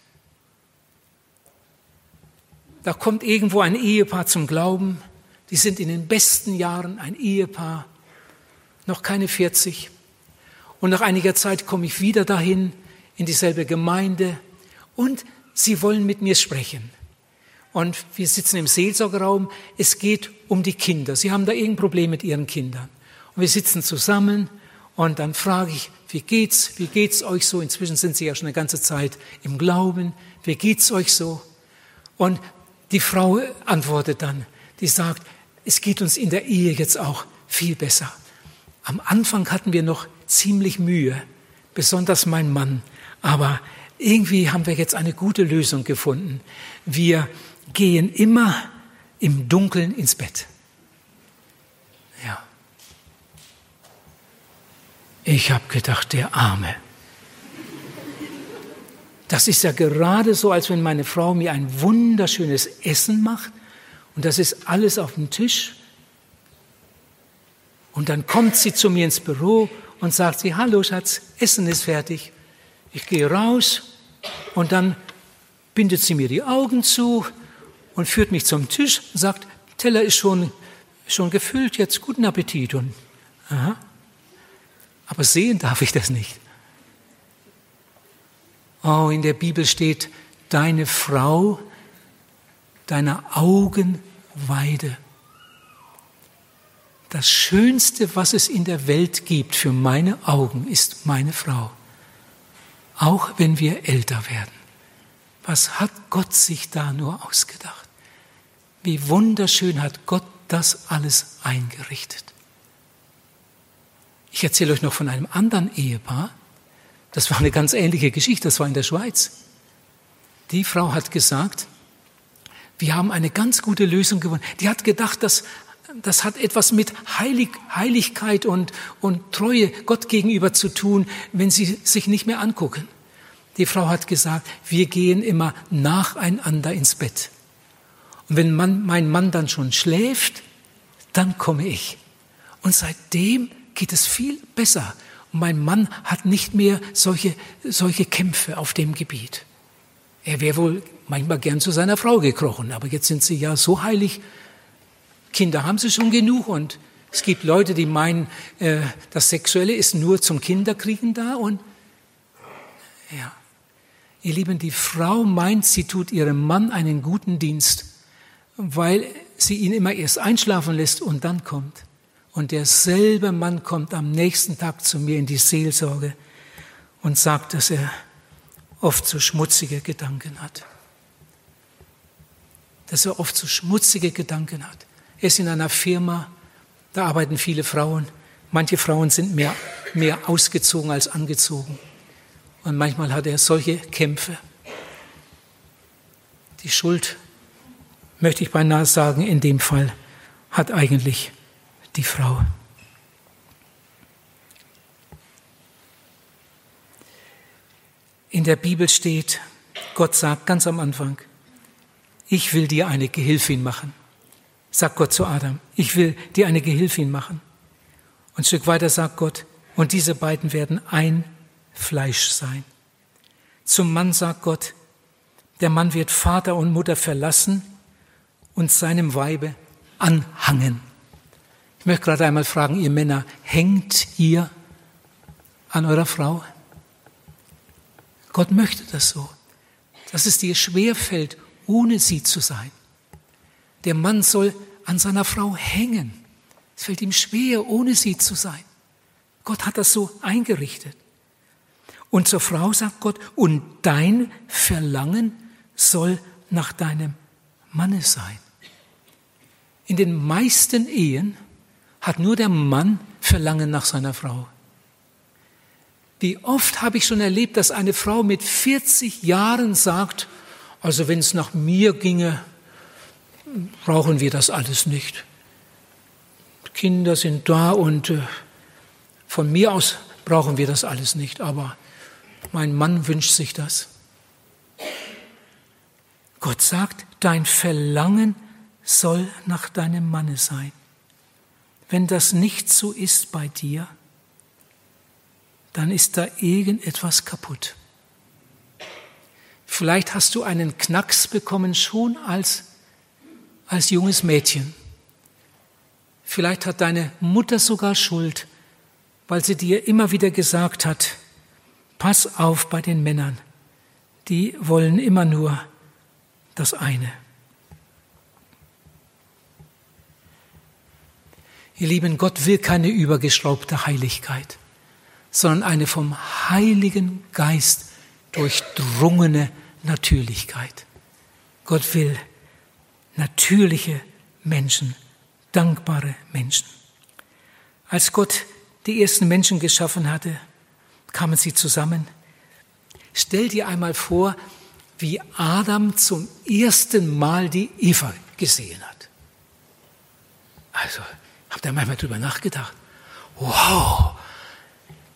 Da kommt irgendwo ein Ehepaar zum Glauben, die sind in den besten Jahren ein Ehepaar, noch keine 40. Und nach einiger Zeit komme ich wieder dahin, in dieselbe Gemeinde, und sie wollen mit mir sprechen. Und wir sitzen im Seelsorgerraum, es geht um die Kinder. Sie haben da irgendein Problem mit ihren Kindern. Und wir sitzen zusammen und dann frage ich, wie geht's? Wie geht's euch so? Inzwischen sind sie ja schon eine ganze Zeit im Glauben. Wie geht's euch so? Und die Frau antwortet dann, die sagt, es geht uns in der Ehe jetzt auch viel besser. Am Anfang hatten wir noch ziemlich Mühe, besonders mein Mann. Aber irgendwie haben wir jetzt eine gute Lösung gefunden. Wir gehen immer im Dunkeln ins Bett. Ja. Ich habe gedacht, der Arme. Das ist ja gerade so, als wenn meine Frau mir ein wunderschönes Essen macht und das ist alles auf dem Tisch. Und dann kommt sie zu mir ins Büro und sagt sie, hallo Schatz, Essen ist fertig. Ich gehe raus und dann bindet sie mir die Augen zu und führt mich zum Tisch und sagt, Teller ist schon, schon gefüllt, jetzt guten Appetit. Und, aha. Aber sehen darf ich das nicht. Oh, in der Bibel steht, deine Frau, deiner Augen Weide. Das Schönste, was es in der Welt gibt für meine Augen, ist meine Frau. Auch wenn wir älter werden. Was hat Gott sich da nur ausgedacht? Wie wunderschön hat Gott das alles eingerichtet. Ich erzähle euch noch von einem anderen Ehepaar. Das war eine ganz ähnliche Geschichte, das war in der Schweiz. Die Frau hat gesagt, wir haben eine ganz gute Lösung gewonnen. Die hat gedacht, dass das hat etwas mit Heilig, Heiligkeit und, und Treue Gott gegenüber zu tun, wenn sie sich nicht mehr angucken. Die Frau hat gesagt, wir gehen immer nacheinander ins Bett. Und wenn man, mein Mann dann schon schläft, dann komme ich. Und seitdem geht es viel besser. Mein Mann hat nicht mehr solche, solche Kämpfe auf dem Gebiet. Er wäre wohl manchmal gern zu seiner Frau gekrochen, aber jetzt sind sie ja so heilig. Kinder haben sie schon genug und es gibt Leute, die meinen, äh, das Sexuelle ist nur zum Kinderkriegen da und ja. Ihr Lieben, die Frau meint, sie tut ihrem Mann einen guten Dienst, weil sie ihn immer erst einschlafen lässt und dann kommt. Und derselbe Mann kommt am nächsten Tag zu mir in die Seelsorge und sagt, dass er oft so schmutzige Gedanken hat dass er oft so schmutzige Gedanken hat. Er ist in einer Firma, da arbeiten viele Frauen. Manche Frauen sind mehr, mehr ausgezogen als angezogen. Und manchmal hat er solche Kämpfe. Die Schuld, möchte ich beinahe sagen, in dem Fall hat eigentlich die Frau. In der Bibel steht, Gott sagt ganz am Anfang, ich will dir eine Gehilfin machen. Sagt Gott zu Adam, ich will dir eine Gehilfin machen. Und ein Stück weiter sagt Gott, und diese beiden werden ein Fleisch sein. Zum Mann sagt Gott, Der Mann wird Vater und Mutter verlassen und seinem Weibe anhangen. Ich möchte gerade einmal fragen, ihr Männer, hängt ihr an eurer Frau? Gott möchte das so, dass es dir schwer fällt, ohne sie zu sein. Der Mann soll an seiner Frau hängen. Es fällt ihm schwer, ohne sie zu sein. Gott hat das so eingerichtet. Und zur Frau sagt Gott, und dein Verlangen soll nach deinem Manne sein. In den meisten Ehen hat nur der Mann Verlangen nach seiner Frau. Wie oft habe ich schon erlebt, dass eine Frau mit 40 Jahren sagt, also wenn es nach mir ginge, brauchen wir das alles nicht. Kinder sind da und äh, von mir aus brauchen wir das alles nicht, aber mein Mann wünscht sich das. Gott sagt, dein Verlangen soll nach deinem Manne sein. Wenn das nicht so ist bei dir, dann ist da irgendetwas kaputt. Vielleicht hast du einen Knacks bekommen schon als, als junges Mädchen. Vielleicht hat deine Mutter sogar Schuld, weil sie dir immer wieder gesagt hat, pass auf bei den Männern, die wollen immer nur das eine. Ihr Lieben, Gott will keine übergeschraubte Heiligkeit, sondern eine vom Heiligen Geist durchdrungene Natürlichkeit. Gott will natürliche Menschen, dankbare Menschen. Als Gott die ersten Menschen geschaffen hatte, kamen sie zusammen. Stell dir einmal vor, wie Adam zum ersten Mal die Eva gesehen hat. Also, Habt ihr manchmal drüber nachgedacht? Wow,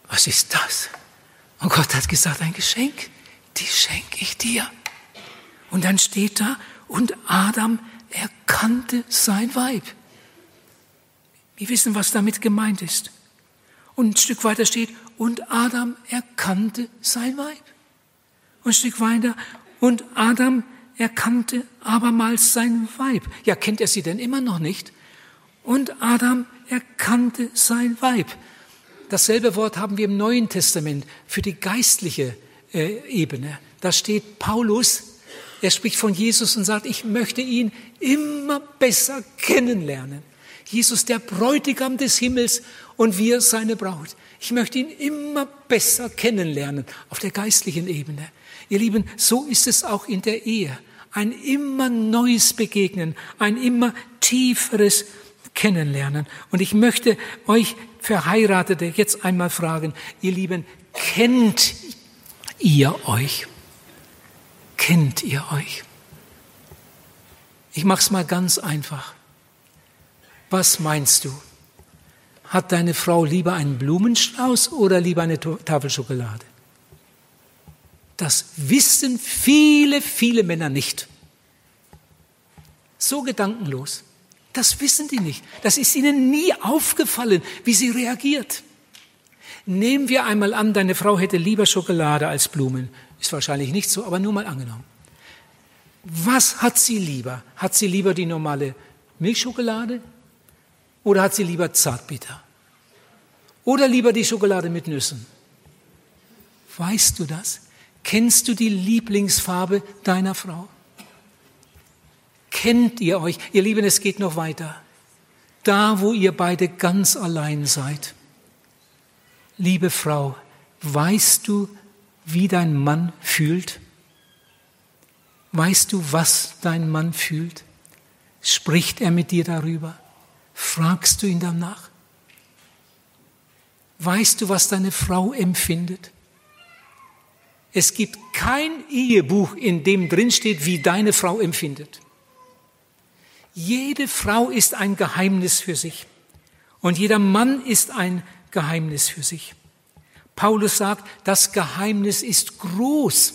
was ist das? Und Gott hat gesagt, ein Geschenk, die schenke ich dir. Und dann steht da, und Adam erkannte sein Weib. Wir wissen, was damit gemeint ist. Und ein Stück weiter steht, und Adam erkannte sein Weib. Und ein Stück weiter, und Adam erkannte abermals sein Weib. Ja, kennt er sie denn immer noch nicht? Und Adam erkannte sein Weib. Dasselbe Wort haben wir im Neuen Testament für die geistliche äh, Ebene. Da steht Paulus, er spricht von Jesus und sagt, ich möchte ihn immer besser kennenlernen. Jesus, der Bräutigam des Himmels und wir seine Braut. Ich möchte ihn immer besser kennenlernen auf der geistlichen Ebene. Ihr Lieben, so ist es auch in der Ehe. Ein immer neues Begegnen, ein immer tieferes kennenlernen. Und ich möchte euch Verheiratete jetzt einmal fragen, ihr Lieben, kennt ihr euch? Kennt ihr euch? Ich mache es mal ganz einfach. Was meinst du? Hat deine Frau lieber einen Blumenstrauß oder lieber eine Tafel Schokolade? Das wissen viele, viele Männer nicht. So gedankenlos. Das wissen die nicht. Das ist ihnen nie aufgefallen, wie sie reagiert. Nehmen wir einmal an, deine Frau hätte lieber Schokolade als Blumen. Ist wahrscheinlich nicht so, aber nur mal angenommen. Was hat sie lieber? Hat sie lieber die normale Milchschokolade oder hat sie lieber Zartbitter? Oder lieber die Schokolade mit Nüssen? Weißt du das? Kennst du die Lieblingsfarbe deiner Frau? Kennt ihr euch. Ihr Lieben, es geht noch weiter. Da, wo ihr beide ganz allein seid. Liebe Frau, weißt du, wie dein Mann fühlt? Weißt du, was dein Mann fühlt? Spricht er mit dir darüber? Fragst du ihn danach? Weißt du, was deine Frau empfindet? Es gibt kein Ehebuch, in dem drin steht, wie deine Frau empfindet. Jede Frau ist ein Geheimnis für sich und jeder Mann ist ein Geheimnis für sich. Paulus sagt, das Geheimnis ist groß.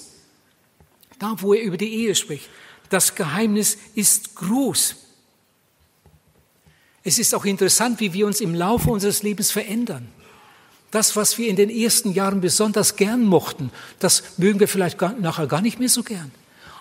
Da, wo er über die Ehe spricht, das Geheimnis ist groß. Es ist auch interessant, wie wir uns im Laufe unseres Lebens verändern. Das, was wir in den ersten Jahren besonders gern mochten, das mögen wir vielleicht nachher gar nicht mehr so gern.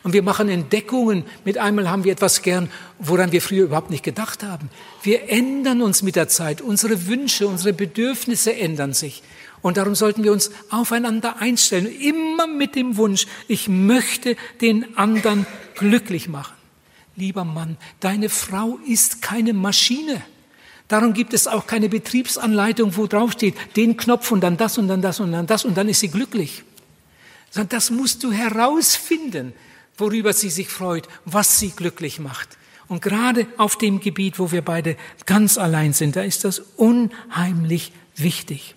Und wir machen Entdeckungen. Mit einmal haben wir etwas gern, woran wir früher überhaupt nicht gedacht haben. Wir ändern uns mit der Zeit. Unsere Wünsche, unsere Bedürfnisse ändern sich. Und darum sollten wir uns aufeinander einstellen. Immer mit dem Wunsch, ich möchte den anderen glücklich machen. Lieber Mann, deine Frau ist keine Maschine. Darum gibt es auch keine Betriebsanleitung, wo drauf steht, den Knopf und dann das und dann das und dann das und dann ist sie glücklich. Sondern das musst du herausfinden, worüber sie sich freut, was sie glücklich macht. Und gerade auf dem Gebiet, wo wir beide ganz allein sind, da ist das unheimlich wichtig.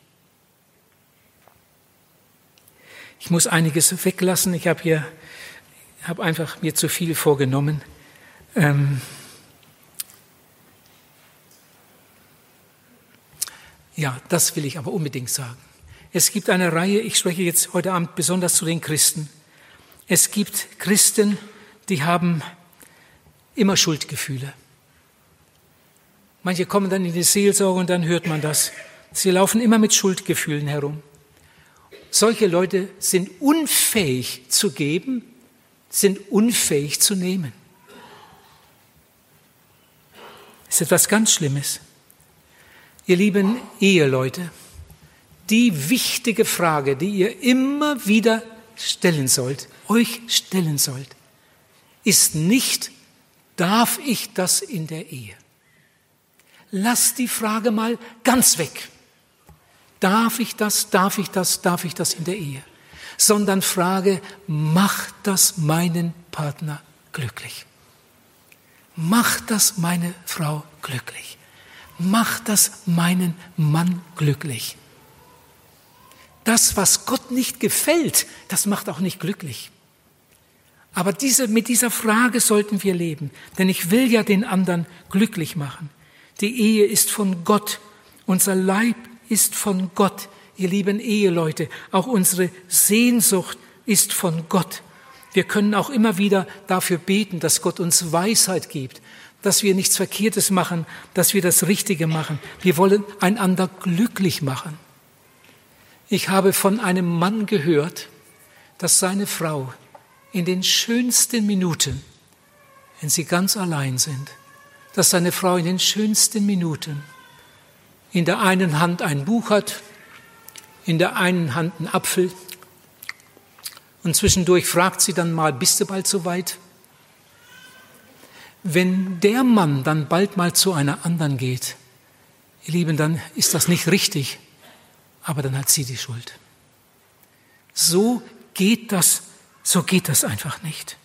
Ich muss einiges weglassen. Ich habe hier, habe einfach mir zu viel vorgenommen. Ähm, Ja, das will ich aber unbedingt sagen. Es gibt eine Reihe, ich spreche jetzt heute Abend besonders zu den Christen. Es gibt Christen, die haben immer Schuldgefühle. Manche kommen dann in die Seelsorge und dann hört man das. Sie laufen immer mit Schuldgefühlen herum. Solche Leute sind unfähig zu geben, sind unfähig zu nehmen. Das ist etwas ganz Schlimmes. Ihr lieben Eheleute, die wichtige Frage, die ihr immer wieder stellen sollt, euch stellen sollt, ist nicht, darf ich das in der Ehe? Lasst die Frage mal ganz weg. Darf ich das, darf ich das, darf ich das in der Ehe? Sondern frage, macht das meinen Partner glücklich? Macht das meine Frau glücklich? macht das meinen Mann glücklich. Das, was Gott nicht gefällt, das macht auch nicht glücklich. Aber diese, mit dieser Frage sollten wir leben, denn ich will ja den anderen glücklich machen. Die Ehe ist von Gott, unser Leib ist von Gott, ihr lieben Eheleute, auch unsere Sehnsucht ist von Gott. Wir können auch immer wieder dafür beten, dass Gott uns Weisheit gibt, dass wir nichts Verkehrtes machen, dass wir das Richtige machen. Wir wollen einander glücklich machen. Ich habe von einem Mann gehört, dass seine Frau in den schönsten Minuten, wenn sie ganz allein sind, dass seine Frau in den schönsten Minuten in der einen Hand ein Buch hat, in der einen Hand einen Apfel und zwischendurch fragt sie dann mal, bist du bald so weit? Wenn der Mann dann bald mal zu einer anderen geht, ihr Lieben, dann ist das nicht richtig, aber dann hat sie die Schuld. So geht das, so geht das einfach nicht.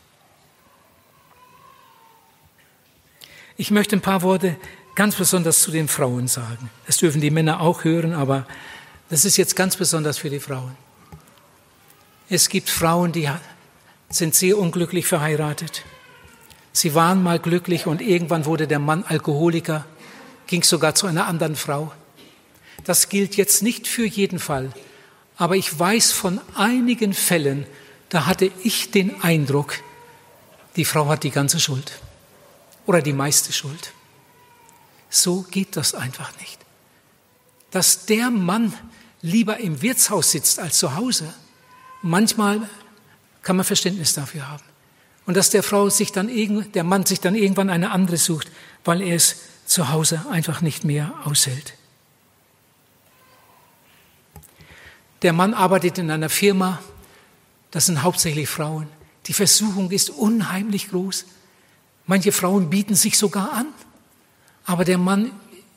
Ich möchte ein paar Worte ganz besonders zu den Frauen sagen. Das dürfen die Männer auch hören, aber das ist jetzt ganz besonders für die Frauen. Es gibt Frauen, die sind sehr unglücklich verheiratet. Sie waren mal glücklich und irgendwann wurde der Mann Alkoholiker, ging sogar zu einer anderen Frau. Das gilt jetzt nicht für jeden Fall, aber ich weiß von einigen Fällen, da hatte ich den Eindruck, die Frau hat die ganze Schuld oder die meiste Schuld. So geht das einfach nicht. Dass der Mann lieber im Wirtshaus sitzt als zu Hause, manchmal kann man Verständnis dafür haben. Und dass der Frau sich dann der Mann sich dann irgendwann eine andere sucht, weil er es zu Hause einfach nicht mehr aushält. Der Mann arbeitet in einer Firma, das sind hauptsächlich Frauen. Die Versuchung ist unheimlich groß. Manche Frauen bieten sich sogar an. Aber der Mann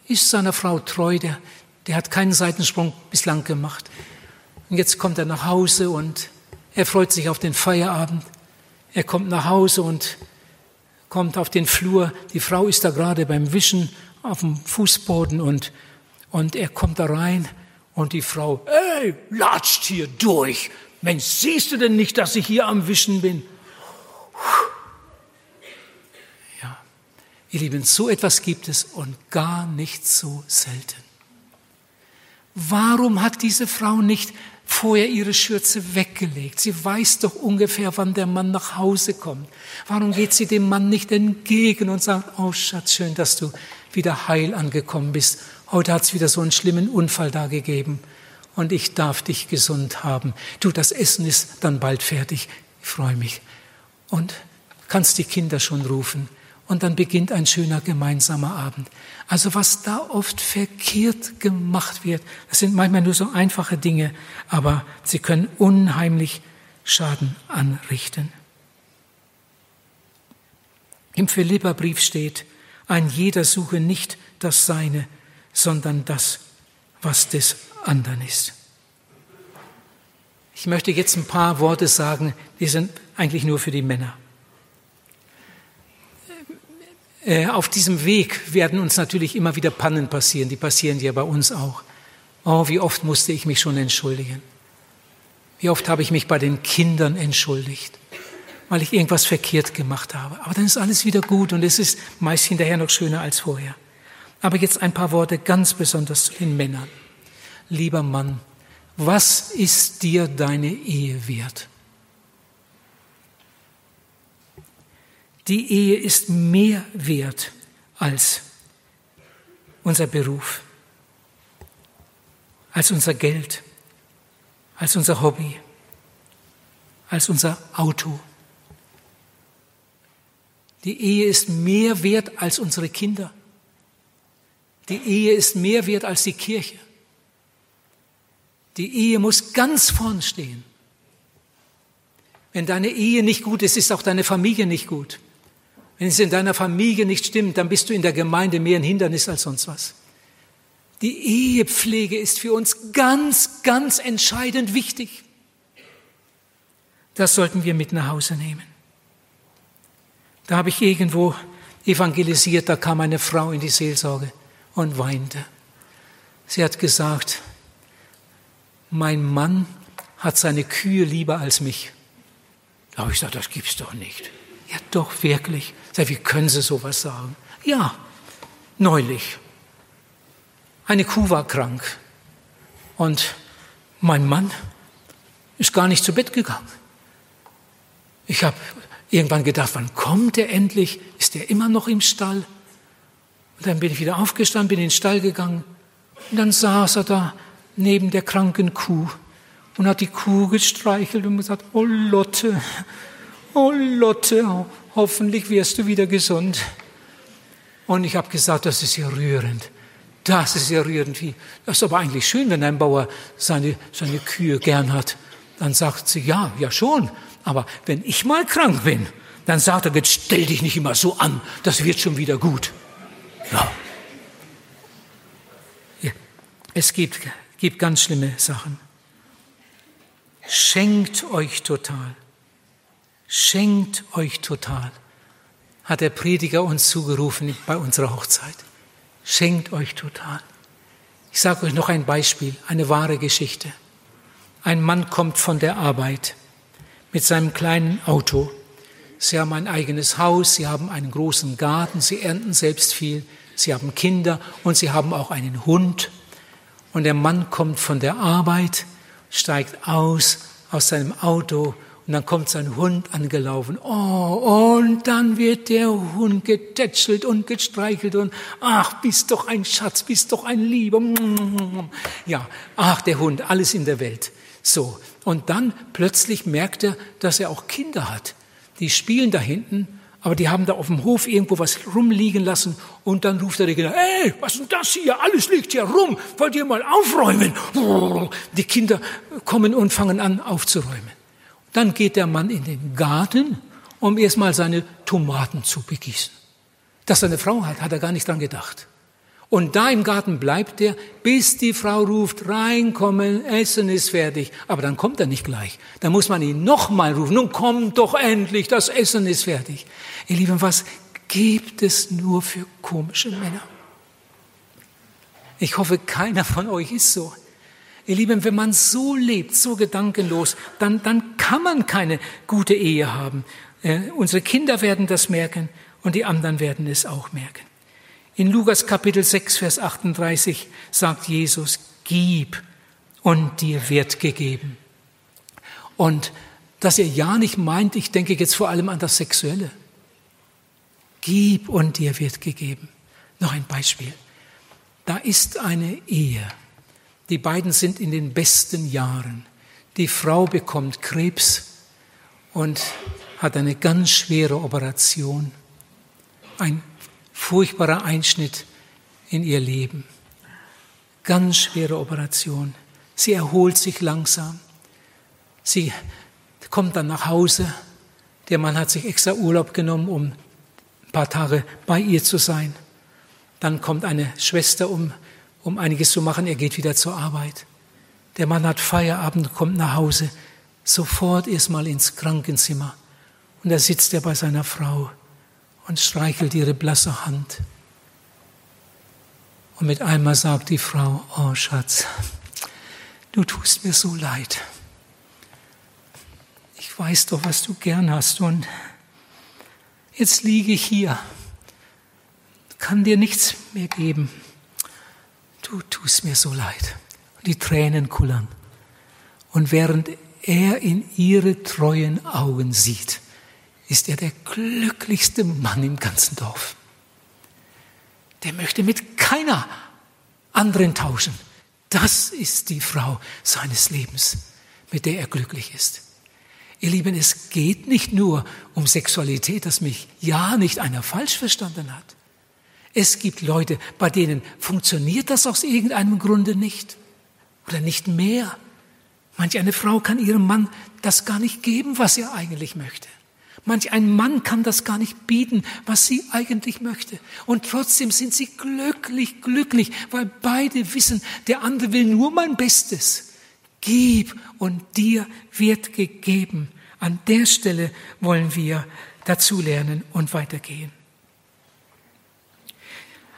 ist seiner Frau treu, der, der hat keinen Seitensprung bislang gemacht. Und jetzt kommt er nach Hause und er freut sich auf den Feierabend. Er kommt nach Hause und kommt auf den Flur. Die Frau ist da gerade beim Wischen auf dem Fußboden und, und er kommt da rein und die Frau, ey, latscht hier durch. Mensch, siehst du denn nicht, dass ich hier am Wischen bin? Ja, ihr Lieben, so etwas gibt es und gar nicht so selten. Warum hat diese Frau nicht vorher ihre Schürze weggelegt. Sie weiß doch ungefähr, wann der Mann nach Hause kommt. Warum geht sie dem Mann nicht entgegen und sagt, oh Schatz, schön, dass du wieder heil angekommen bist. Heute hat es wieder so einen schlimmen Unfall da gegeben und ich darf dich gesund haben. Du, das Essen ist dann bald fertig. Ich freue mich. und kannst die Kinder schon rufen und dann beginnt ein schöner gemeinsamer Abend. Also was da oft verkehrt gemacht wird, das sind manchmal nur so einfache Dinge, aber sie können unheimlich Schaden anrichten. Im Philipperbrief steht, ein jeder suche nicht das Seine, sondern das, was des anderen ist. Ich möchte jetzt ein paar Worte sagen, die sind eigentlich nur für die Männer. Äh, auf diesem Weg werden uns natürlich immer wieder Pannen passieren. Die passieren ja bei uns auch. Oh, wie oft musste ich mich schon entschuldigen. Wie oft habe ich mich bei den Kindern entschuldigt, weil ich irgendwas verkehrt gemacht habe. Aber dann ist alles wieder gut und es ist meist hinterher noch schöner als vorher. Aber jetzt ein paar Worte ganz besonders zu den Männern. Lieber Mann, was ist dir deine Ehe wert? Die Ehe ist mehr wert als unser Beruf, als unser Geld, als unser Hobby, als unser Auto. Die Ehe ist mehr wert als unsere Kinder. Die Ehe ist mehr wert als die Kirche. Die Ehe muss ganz vorn stehen. Wenn deine Ehe nicht gut ist, ist auch deine Familie nicht gut. Wenn es in deiner Familie nicht stimmt, dann bist du in der Gemeinde mehr ein Hindernis als sonst was. Die Ehepflege ist für uns ganz, ganz entscheidend wichtig. Das sollten wir mit nach Hause nehmen. Da habe ich irgendwo evangelisiert, da kam eine Frau in die Seelsorge und weinte. Sie hat gesagt, mein Mann hat seine Kühe lieber als mich. Da habe ich gesagt, das gibt's doch nicht. Ja, doch, wirklich. Sag, wie können Sie sowas sagen? Ja, neulich. Eine Kuh war krank und mein Mann ist gar nicht zu Bett gegangen. Ich habe irgendwann gedacht, wann kommt er endlich? Ist er immer noch im Stall? Und dann bin ich wieder aufgestanden, bin in den Stall gegangen und dann saß er da neben der kranken Kuh und hat die Kuh gestreichelt und gesagt, oh Lotte, oh Lotte, hoffentlich wirst du wieder gesund. Und ich habe gesagt, das ist ja rührend. Das ist ja rührend. Das ist aber eigentlich schön, wenn ein Bauer seine, seine Kühe gern hat. Dann sagt sie, ja, ja schon. Aber wenn ich mal krank bin, dann sagt er, jetzt stell dich nicht immer so an, das wird schon wieder gut. Ja. ja. Es gibt, gibt ganz schlimme Sachen. Schenkt euch total. Schenkt euch total, hat der Prediger uns zugerufen bei unserer Hochzeit. Schenkt euch total. Ich sage euch noch ein Beispiel, eine wahre Geschichte. Ein Mann kommt von der Arbeit mit seinem kleinen Auto. Sie haben ein eigenes Haus, sie haben einen großen Garten, sie ernten selbst viel, sie haben Kinder und sie haben auch einen Hund. Und der Mann kommt von der Arbeit, steigt aus aus seinem Auto und dann kommt sein Hund angelaufen. Oh, und dann wird der Hund getätschelt und gestreichelt und ach, bist doch ein Schatz, bist doch ein Lieber. [LAUGHS] Ja, ach, der Hund, alles in der Welt. So. Und dann plötzlich merkt er, dass er auch Kinder hat. Die spielen da hinten, aber die haben da auf dem Hof irgendwo was rumliegen lassen und dann ruft er die Kinder, hey, was ist denn das hier? Alles liegt hier rum. Wollt ihr mal aufräumen? Die Kinder kommen und fangen an aufzuräumen. Dann geht der Mann in den Garten, um erstmal seine Tomaten zu begießen. Dass er eine Frau hat, hat er gar nicht dran gedacht. Und da im Garten bleibt er, bis die Frau ruft, reinkommen, Essen ist fertig. Aber dann kommt er nicht gleich. Dann muss man ihn nochmal rufen. Nun kommt doch endlich, das Essen ist fertig. Ihr Lieben, was gibt es nur für komische Männer? Ich hoffe, keiner von euch ist so. Ihr Lieben, wenn man so lebt, so gedankenlos, dann, dann kann man keine gute Ehe haben. Äh, unsere Kinder werden das merken und die anderen werden es auch merken. In Lukas Kapitel 6, Vers 38 sagt Jesus, gib und dir wird gegeben. Und dass er ja nicht meint, ich denke jetzt vor allem an das Sexuelle. Gib und dir wird gegeben. Noch ein Beispiel. Da ist eine Ehe die beiden sind in den besten Jahren. Die Frau bekommt Krebs und hat eine ganz schwere Operation, ein furchtbarer Einschnitt in ihr Leben. Ganz schwere Operation. Sie erholt sich langsam. Sie kommt dann nach Hause. Der Mann hat sich extra Urlaub genommen, um ein paar Tage bei ihr zu sein. Dann kommt eine Schwester, um, um einiges zu machen. Er geht wieder zur Arbeit. Der Mann hat Feierabend, kommt nach Hause. Sofort erstmal ins Krankenzimmer. Und da sitzt er bei seiner Frau und streichelt ihre blasse Hand. Und mit einmal sagt die Frau, oh Schatz, du tust mir so leid. Ich weiß doch, was du gern hast und jetzt liege ich hier, kann dir nichts mehr geben. Du tust mir so leid. Und die Tränen kullern. Und während er in ihre treuen Augen sieht, ist er der glücklichste Mann im ganzen Dorf. Der möchte mit keiner anderen tauschen. Das ist die Frau seines Lebens, mit der er glücklich ist. Ihr Lieben, es geht nicht nur um Sexualität, dass mich ja nicht einer falsch verstanden hat. Es gibt Leute, bei denen funktioniert das aus irgendeinem Grunde nicht oder nicht mehr. Manch eine Frau kann ihrem Mann das gar nicht geben, was er eigentlich möchte. Manch ein Mann kann das gar nicht bieten, was sie eigentlich möchte. Und trotzdem sind sie glücklich, glücklich, weil beide wissen, der andere will nur mein Bestes. Gib und dir wird gegeben. An der Stelle wollen wir dazulernen und weitergehen.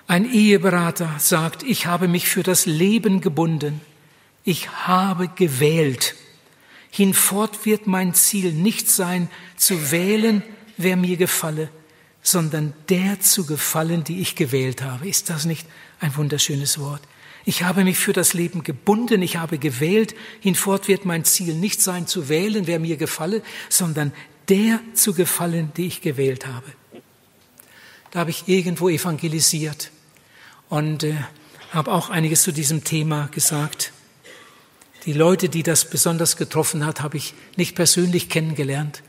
Ein Eheberater sagt, ich habe mich für das Leben gebunden. Ich habe gewählt. Hinfort wird mein Ziel nicht sein, zu wählen, wer mir gefalle, sondern der zu gefallen, die ich gewählt habe. Ist das nicht ein wunderschönes Wort? Ich habe mich für das Leben gebunden, ich habe gewählt. Hinfort wird mein Ziel nicht sein, zu wählen, wer mir gefalle, sondern der zu gefallen, die ich gewählt habe. Da habe ich irgendwo evangelisiert und äh, habe auch einiges zu diesem Thema gesagt. Die Leute, die das besonders getroffen hat, habe ich nicht persönlich kennengelernt.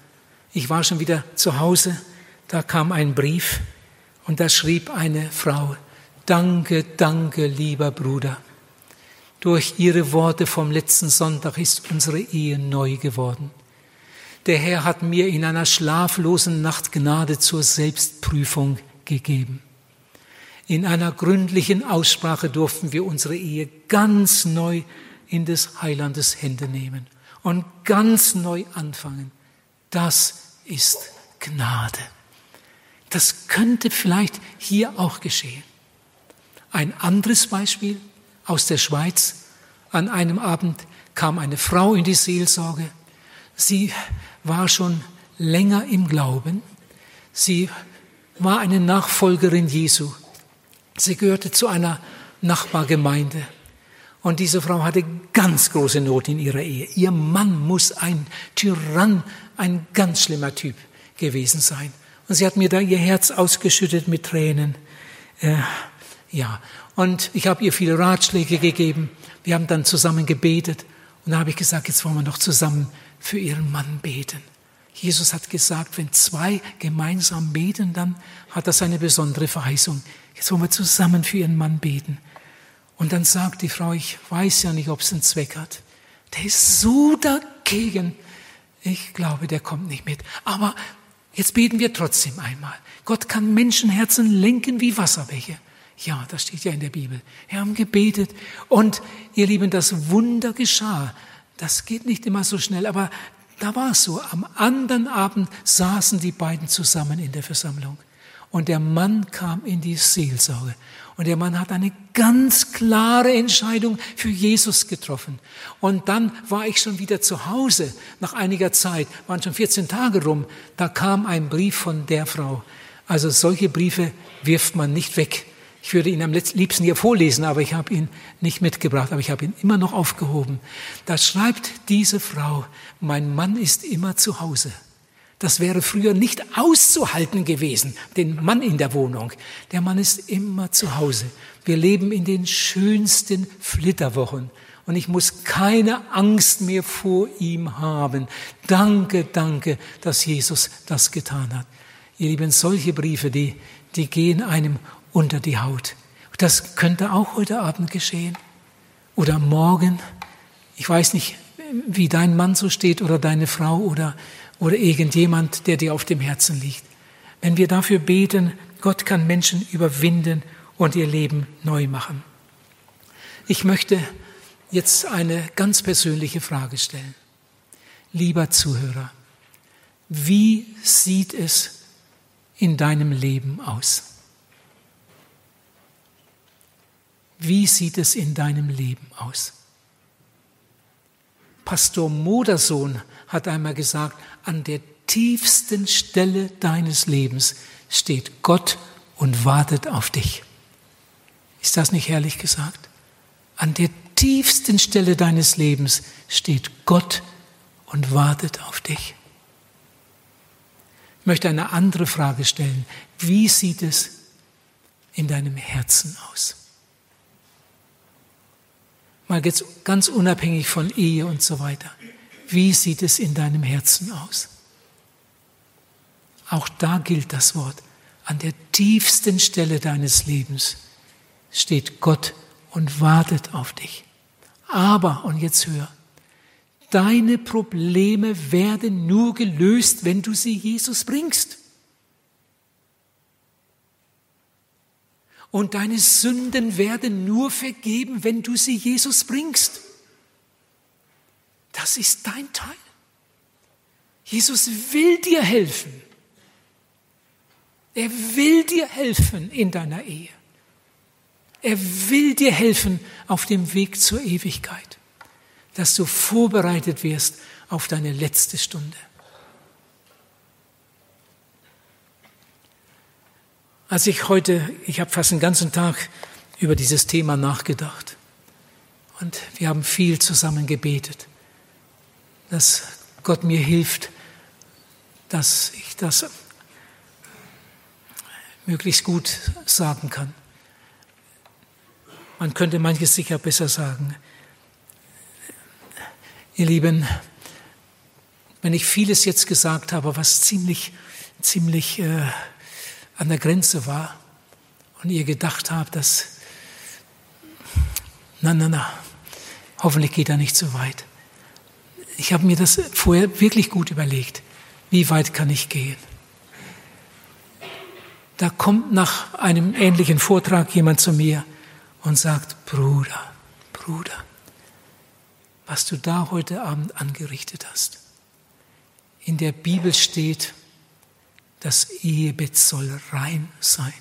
Ich war schon wieder zu Hause, da kam ein Brief und da schrieb eine Frau, Danke, danke, lieber Bruder. Durch Ihre Worte vom letzten Sonntag ist unsere Ehe neu geworden. Der Herr hat mir in einer schlaflosen Nacht Gnade zur Selbstprüfung gegeben. In einer gründlichen Aussprache durften wir unsere Ehe ganz neu in des Heilandes Hände nehmen und ganz neu anfangen. Das ist Gnade. Das könnte vielleicht hier auch geschehen. Ein anderes Beispiel aus der Schweiz. An einem Abend kam eine Frau in die Seelsorge. Sie war schon länger im Glauben. Sie war eine Nachfolgerin Jesu. Sie gehörte zu einer Nachbargemeinde. Und diese Frau hatte ganz große Not in ihrer Ehe. Ihr Mann muss ein Tyrann, ein ganz schlimmer Typ gewesen sein. Und sie hat mir da ihr Herz ausgeschüttet mit Tränen. Äh, ja, und ich habe ihr viele Ratschläge gegeben. Wir haben dann zusammen gebetet. Und da habe ich gesagt, jetzt wollen wir noch zusammen für ihren Mann beten. Jesus hat gesagt, wenn zwei gemeinsam beten, dann hat das eine besondere Verheißung. Jetzt wollen wir zusammen für ihren Mann beten. Und dann sagt die Frau, ich weiß ja nicht, ob es einen Zweck hat. Der ist so dagegen. Ich glaube, der kommt nicht mit. Aber jetzt beten wir trotzdem einmal. Gott kann Menschenherzen lenken wie Wasserbäche. Ja, das steht ja in der Bibel. Wir haben gebetet und ihr Lieben, das Wunder geschah. Das geht nicht immer so schnell, aber da war es so. Am anderen Abend saßen die beiden zusammen in der Versammlung und der Mann kam in die Seelsorge und der Mann hat eine ganz klare Entscheidung für Jesus getroffen. Und dann war ich schon wieder zu Hause. Nach einiger Zeit, waren schon 14 Tage rum, da kam ein Brief von der Frau. Also solche Briefe wirft man nicht weg. Ich würde ihn am liebsten hier vorlesen, aber ich habe ihn nicht mitgebracht, aber ich habe ihn immer noch aufgehoben. Da schreibt diese Frau, mein Mann ist immer zu Hause. Das wäre früher nicht auszuhalten gewesen, den Mann in der Wohnung. Der Mann ist immer zu Hause. Wir leben in den schönsten Flitterwochen. und ich muss keine Angst mehr vor ihm haben. Danke, danke, dass Jesus das getan hat. Ihr Lieben, solche Briefe, die, die gehen einem unter die Haut. Das könnte auch heute Abend geschehen oder morgen. Ich weiß nicht, wie dein Mann so steht oder deine Frau oder, oder irgendjemand, der dir auf dem Herzen liegt. Wenn wir dafür beten, Gott kann Menschen überwinden und ihr Leben neu machen. Ich möchte jetzt eine ganz persönliche Frage stellen. Lieber Zuhörer, wie sieht es in deinem Leben aus? Wie sieht es in deinem Leben aus? Pastor Modersohn hat einmal gesagt, an der tiefsten Stelle deines Lebens steht Gott und wartet auf dich. Ist das nicht herrlich gesagt? An der tiefsten Stelle deines Lebens steht Gott und wartet auf dich. Ich möchte eine andere Frage stellen. Wie sieht es in deinem Herzen aus? Mal jetzt ganz unabhängig von Ehe und so weiter. Wie sieht es in deinem Herzen aus? Auch da gilt das Wort. An der tiefsten Stelle deines Lebens steht Gott und wartet auf dich. Aber, und jetzt hör, deine Probleme werden nur gelöst, wenn du sie Jesus bringst. Und deine Sünden werden nur vergeben, wenn du sie Jesus bringst. Das ist dein Teil. Jesus will dir helfen. Er will dir helfen in deiner Ehe. Er will dir helfen auf dem Weg zur Ewigkeit, dass du vorbereitet wirst auf deine letzte Stunde. Als ich heute, ich habe fast den ganzen Tag über dieses Thema nachgedacht und wir haben viel zusammen gebetet, dass Gott mir hilft, dass ich das möglichst gut sagen kann. Man könnte manches sicher besser sagen. Ihr Lieben, wenn ich vieles jetzt gesagt habe, was ziemlich, ziemlich äh, an der Grenze war und ihr gedacht habt, dass, na, na, na, hoffentlich geht er nicht so weit. Ich habe mir das vorher wirklich gut überlegt. Wie weit kann ich gehen? Da kommt nach einem ähnlichen Vortrag jemand zu mir und sagt, Bruder, Bruder, was du da heute Abend angerichtet hast. In der Bibel steht, das Ehebett soll rein sein.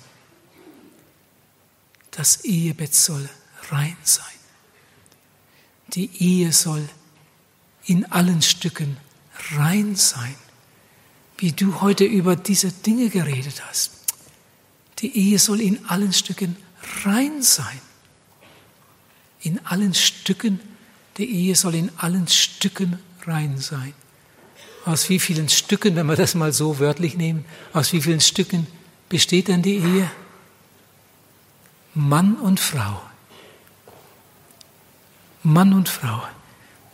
Das Ehebett soll rein sein. Die Ehe soll in allen Stücken rein sein. Wie du heute über diese Dinge geredet hast. Die Ehe soll in allen Stücken rein sein in allen Stücken, die Ehe soll in allen Stücken rein sein. Aus wie vielen Stücken, wenn wir das mal so wörtlich nehmen, aus wie vielen Stücken besteht denn die Ehe? Mann und Frau. Mann und Frau.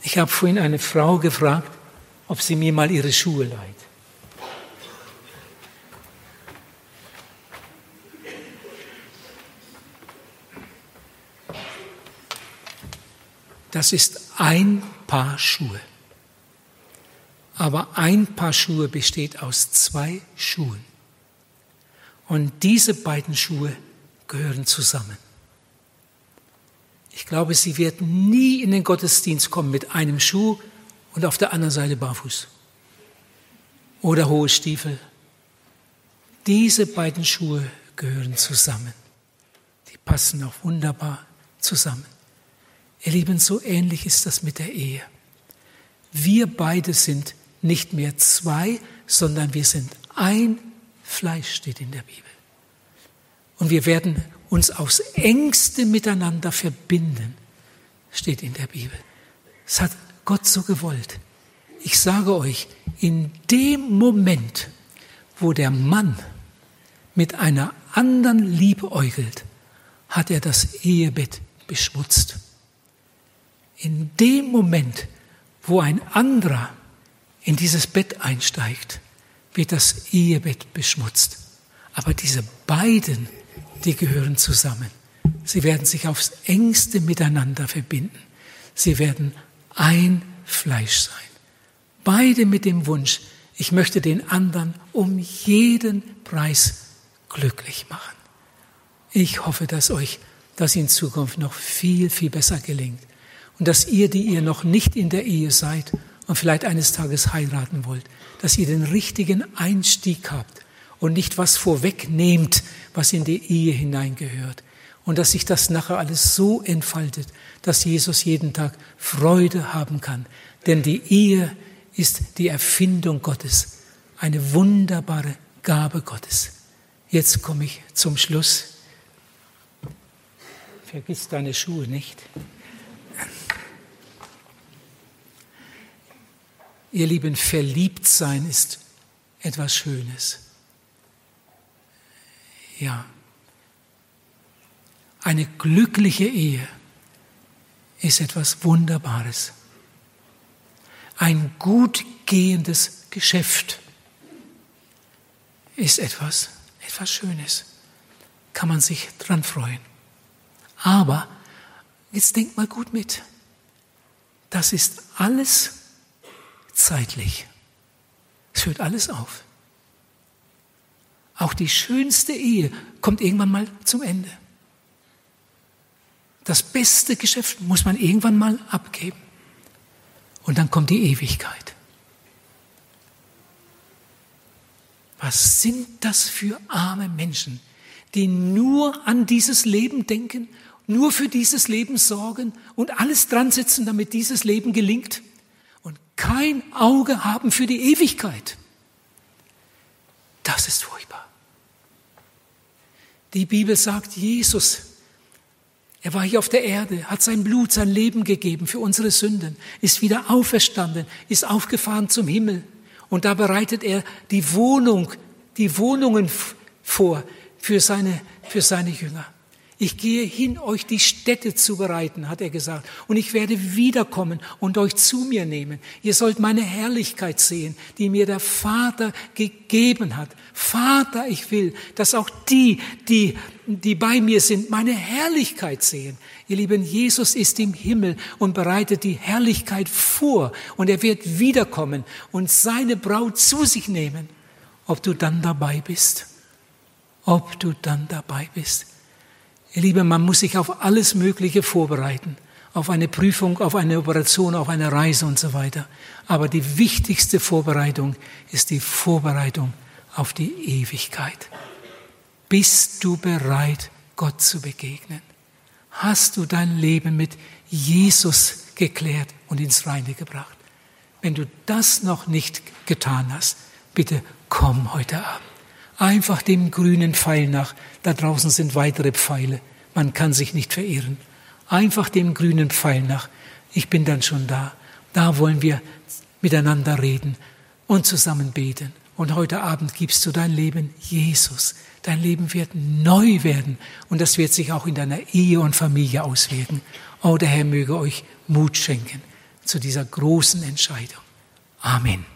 Ich habe vorhin eine Frau gefragt, ob sie mir mal ihre Schuhe leiht. das ist ein Paar Schuhe. Aber ein Paar Schuhe besteht aus zwei Schuhen. Und diese beiden Schuhe gehören zusammen. Ich glaube, sie wird nie in den Gottesdienst kommen mit einem Schuh und auf der anderen Seite barfuß oder hohe Stiefel. Diese beiden Schuhe gehören zusammen. Die passen auch wunderbar zusammen. Ihr Lieben, so ähnlich ist das mit der Ehe. Wir beide sind nicht mehr zwei, sondern wir sind ein Fleisch, steht in der Bibel. Und wir werden uns aufs engste miteinander verbinden, steht in der Bibel. Das hat Gott so gewollt. Ich sage euch, in dem Moment, wo der Mann mit einer anderen liebäugelt, hat er das Ehebett beschmutzt. In dem Moment, wo ein anderer in dieses Bett einsteigt, wird das Ehebett beschmutzt. Aber diese beiden, die gehören zusammen. Sie werden sich aufs engste miteinander verbinden. Sie werden ein Fleisch sein. Beide mit dem Wunsch, ich möchte den anderen um jeden Preis glücklich machen. Ich hoffe, dass euch das in Zukunft noch viel, viel besser gelingt. Und dass ihr, die ihr noch nicht in der Ehe seid und vielleicht eines Tages heiraten wollt, dass ihr den richtigen Einstieg habt und nicht was vorwegnehmt, was in die Ehe hineingehört. Und dass sich das nachher alles so entfaltet, dass Jesus jeden Tag Freude haben kann. Denn die Ehe ist die Erfindung Gottes, eine wunderbare Gabe Gottes. Jetzt komme ich zum Schluss. Vergiss deine Schuhe nicht. Ihr Lieben, verliebt sein ist etwas Schönes. Ja. Eine glückliche Ehe ist etwas Wunderbares. Ein gut gehendes Geschäft ist etwas, etwas Schönes. Kann man sich dran freuen. Aber jetzt denkt mal gut mit. Das ist alles zeitlich. Es hört alles auf. Auch die schönste Ehe kommt irgendwann mal zum Ende. Das beste Geschäft muss man irgendwann mal abgeben. Und dann kommt die Ewigkeit. Was sind das für arme Menschen, die nur an dieses Leben denken, nur für dieses Leben sorgen und alles dran setzen, damit dieses Leben gelingt? kein Auge haben für die Ewigkeit. Das ist furchtbar. Die Bibel sagt, Jesus, er war hier auf der Erde, hat sein Blut, sein Leben gegeben für unsere Sünden, ist wieder auferstanden, ist aufgefahren zum Himmel. Und da bereitet er die Wohnung, die Wohnungen vor für seine, für seine Jünger. Ich gehe hin, euch die Städte zu bereiten, hat er gesagt. Und ich werde wiederkommen und euch zu mir nehmen. Ihr sollt meine Herrlichkeit sehen, die mir der Vater gegeben hat. Vater, ich will, dass auch die, die, die bei mir sind, meine Herrlichkeit sehen. Ihr Lieben, Jesus ist im Himmel und bereitet die Herrlichkeit vor. Und er wird wiederkommen und seine Braut zu sich nehmen. Ob du dann dabei bist. Ob du dann dabei bist. Ihr Lieben, man muss sich auf alles Mögliche vorbereiten. Auf eine Prüfung, auf eine Operation, auf eine Reise und so weiter. Aber die wichtigste Vorbereitung ist die Vorbereitung auf die Ewigkeit. Bist du bereit, Gott zu begegnen? Hast du dein Leben mit Jesus geklärt und ins Reine gebracht? Wenn du das noch nicht getan hast, bitte komm heute Abend. Einfach dem grünen Pfeil nach. Da draußen sind weitere Pfeile. Man kann sich nicht verirren. Einfach dem grünen Pfeil nach. Ich bin dann schon da. Da wollen wir miteinander reden und zusammen beten. Und heute Abend gibst du dein Leben Jesus. Dein Leben wird neu werden und das wird sich auch in deiner Ehe und Familie auswirken. Oh, der Herr möge euch Mut schenken zu dieser großen Entscheidung. Amen.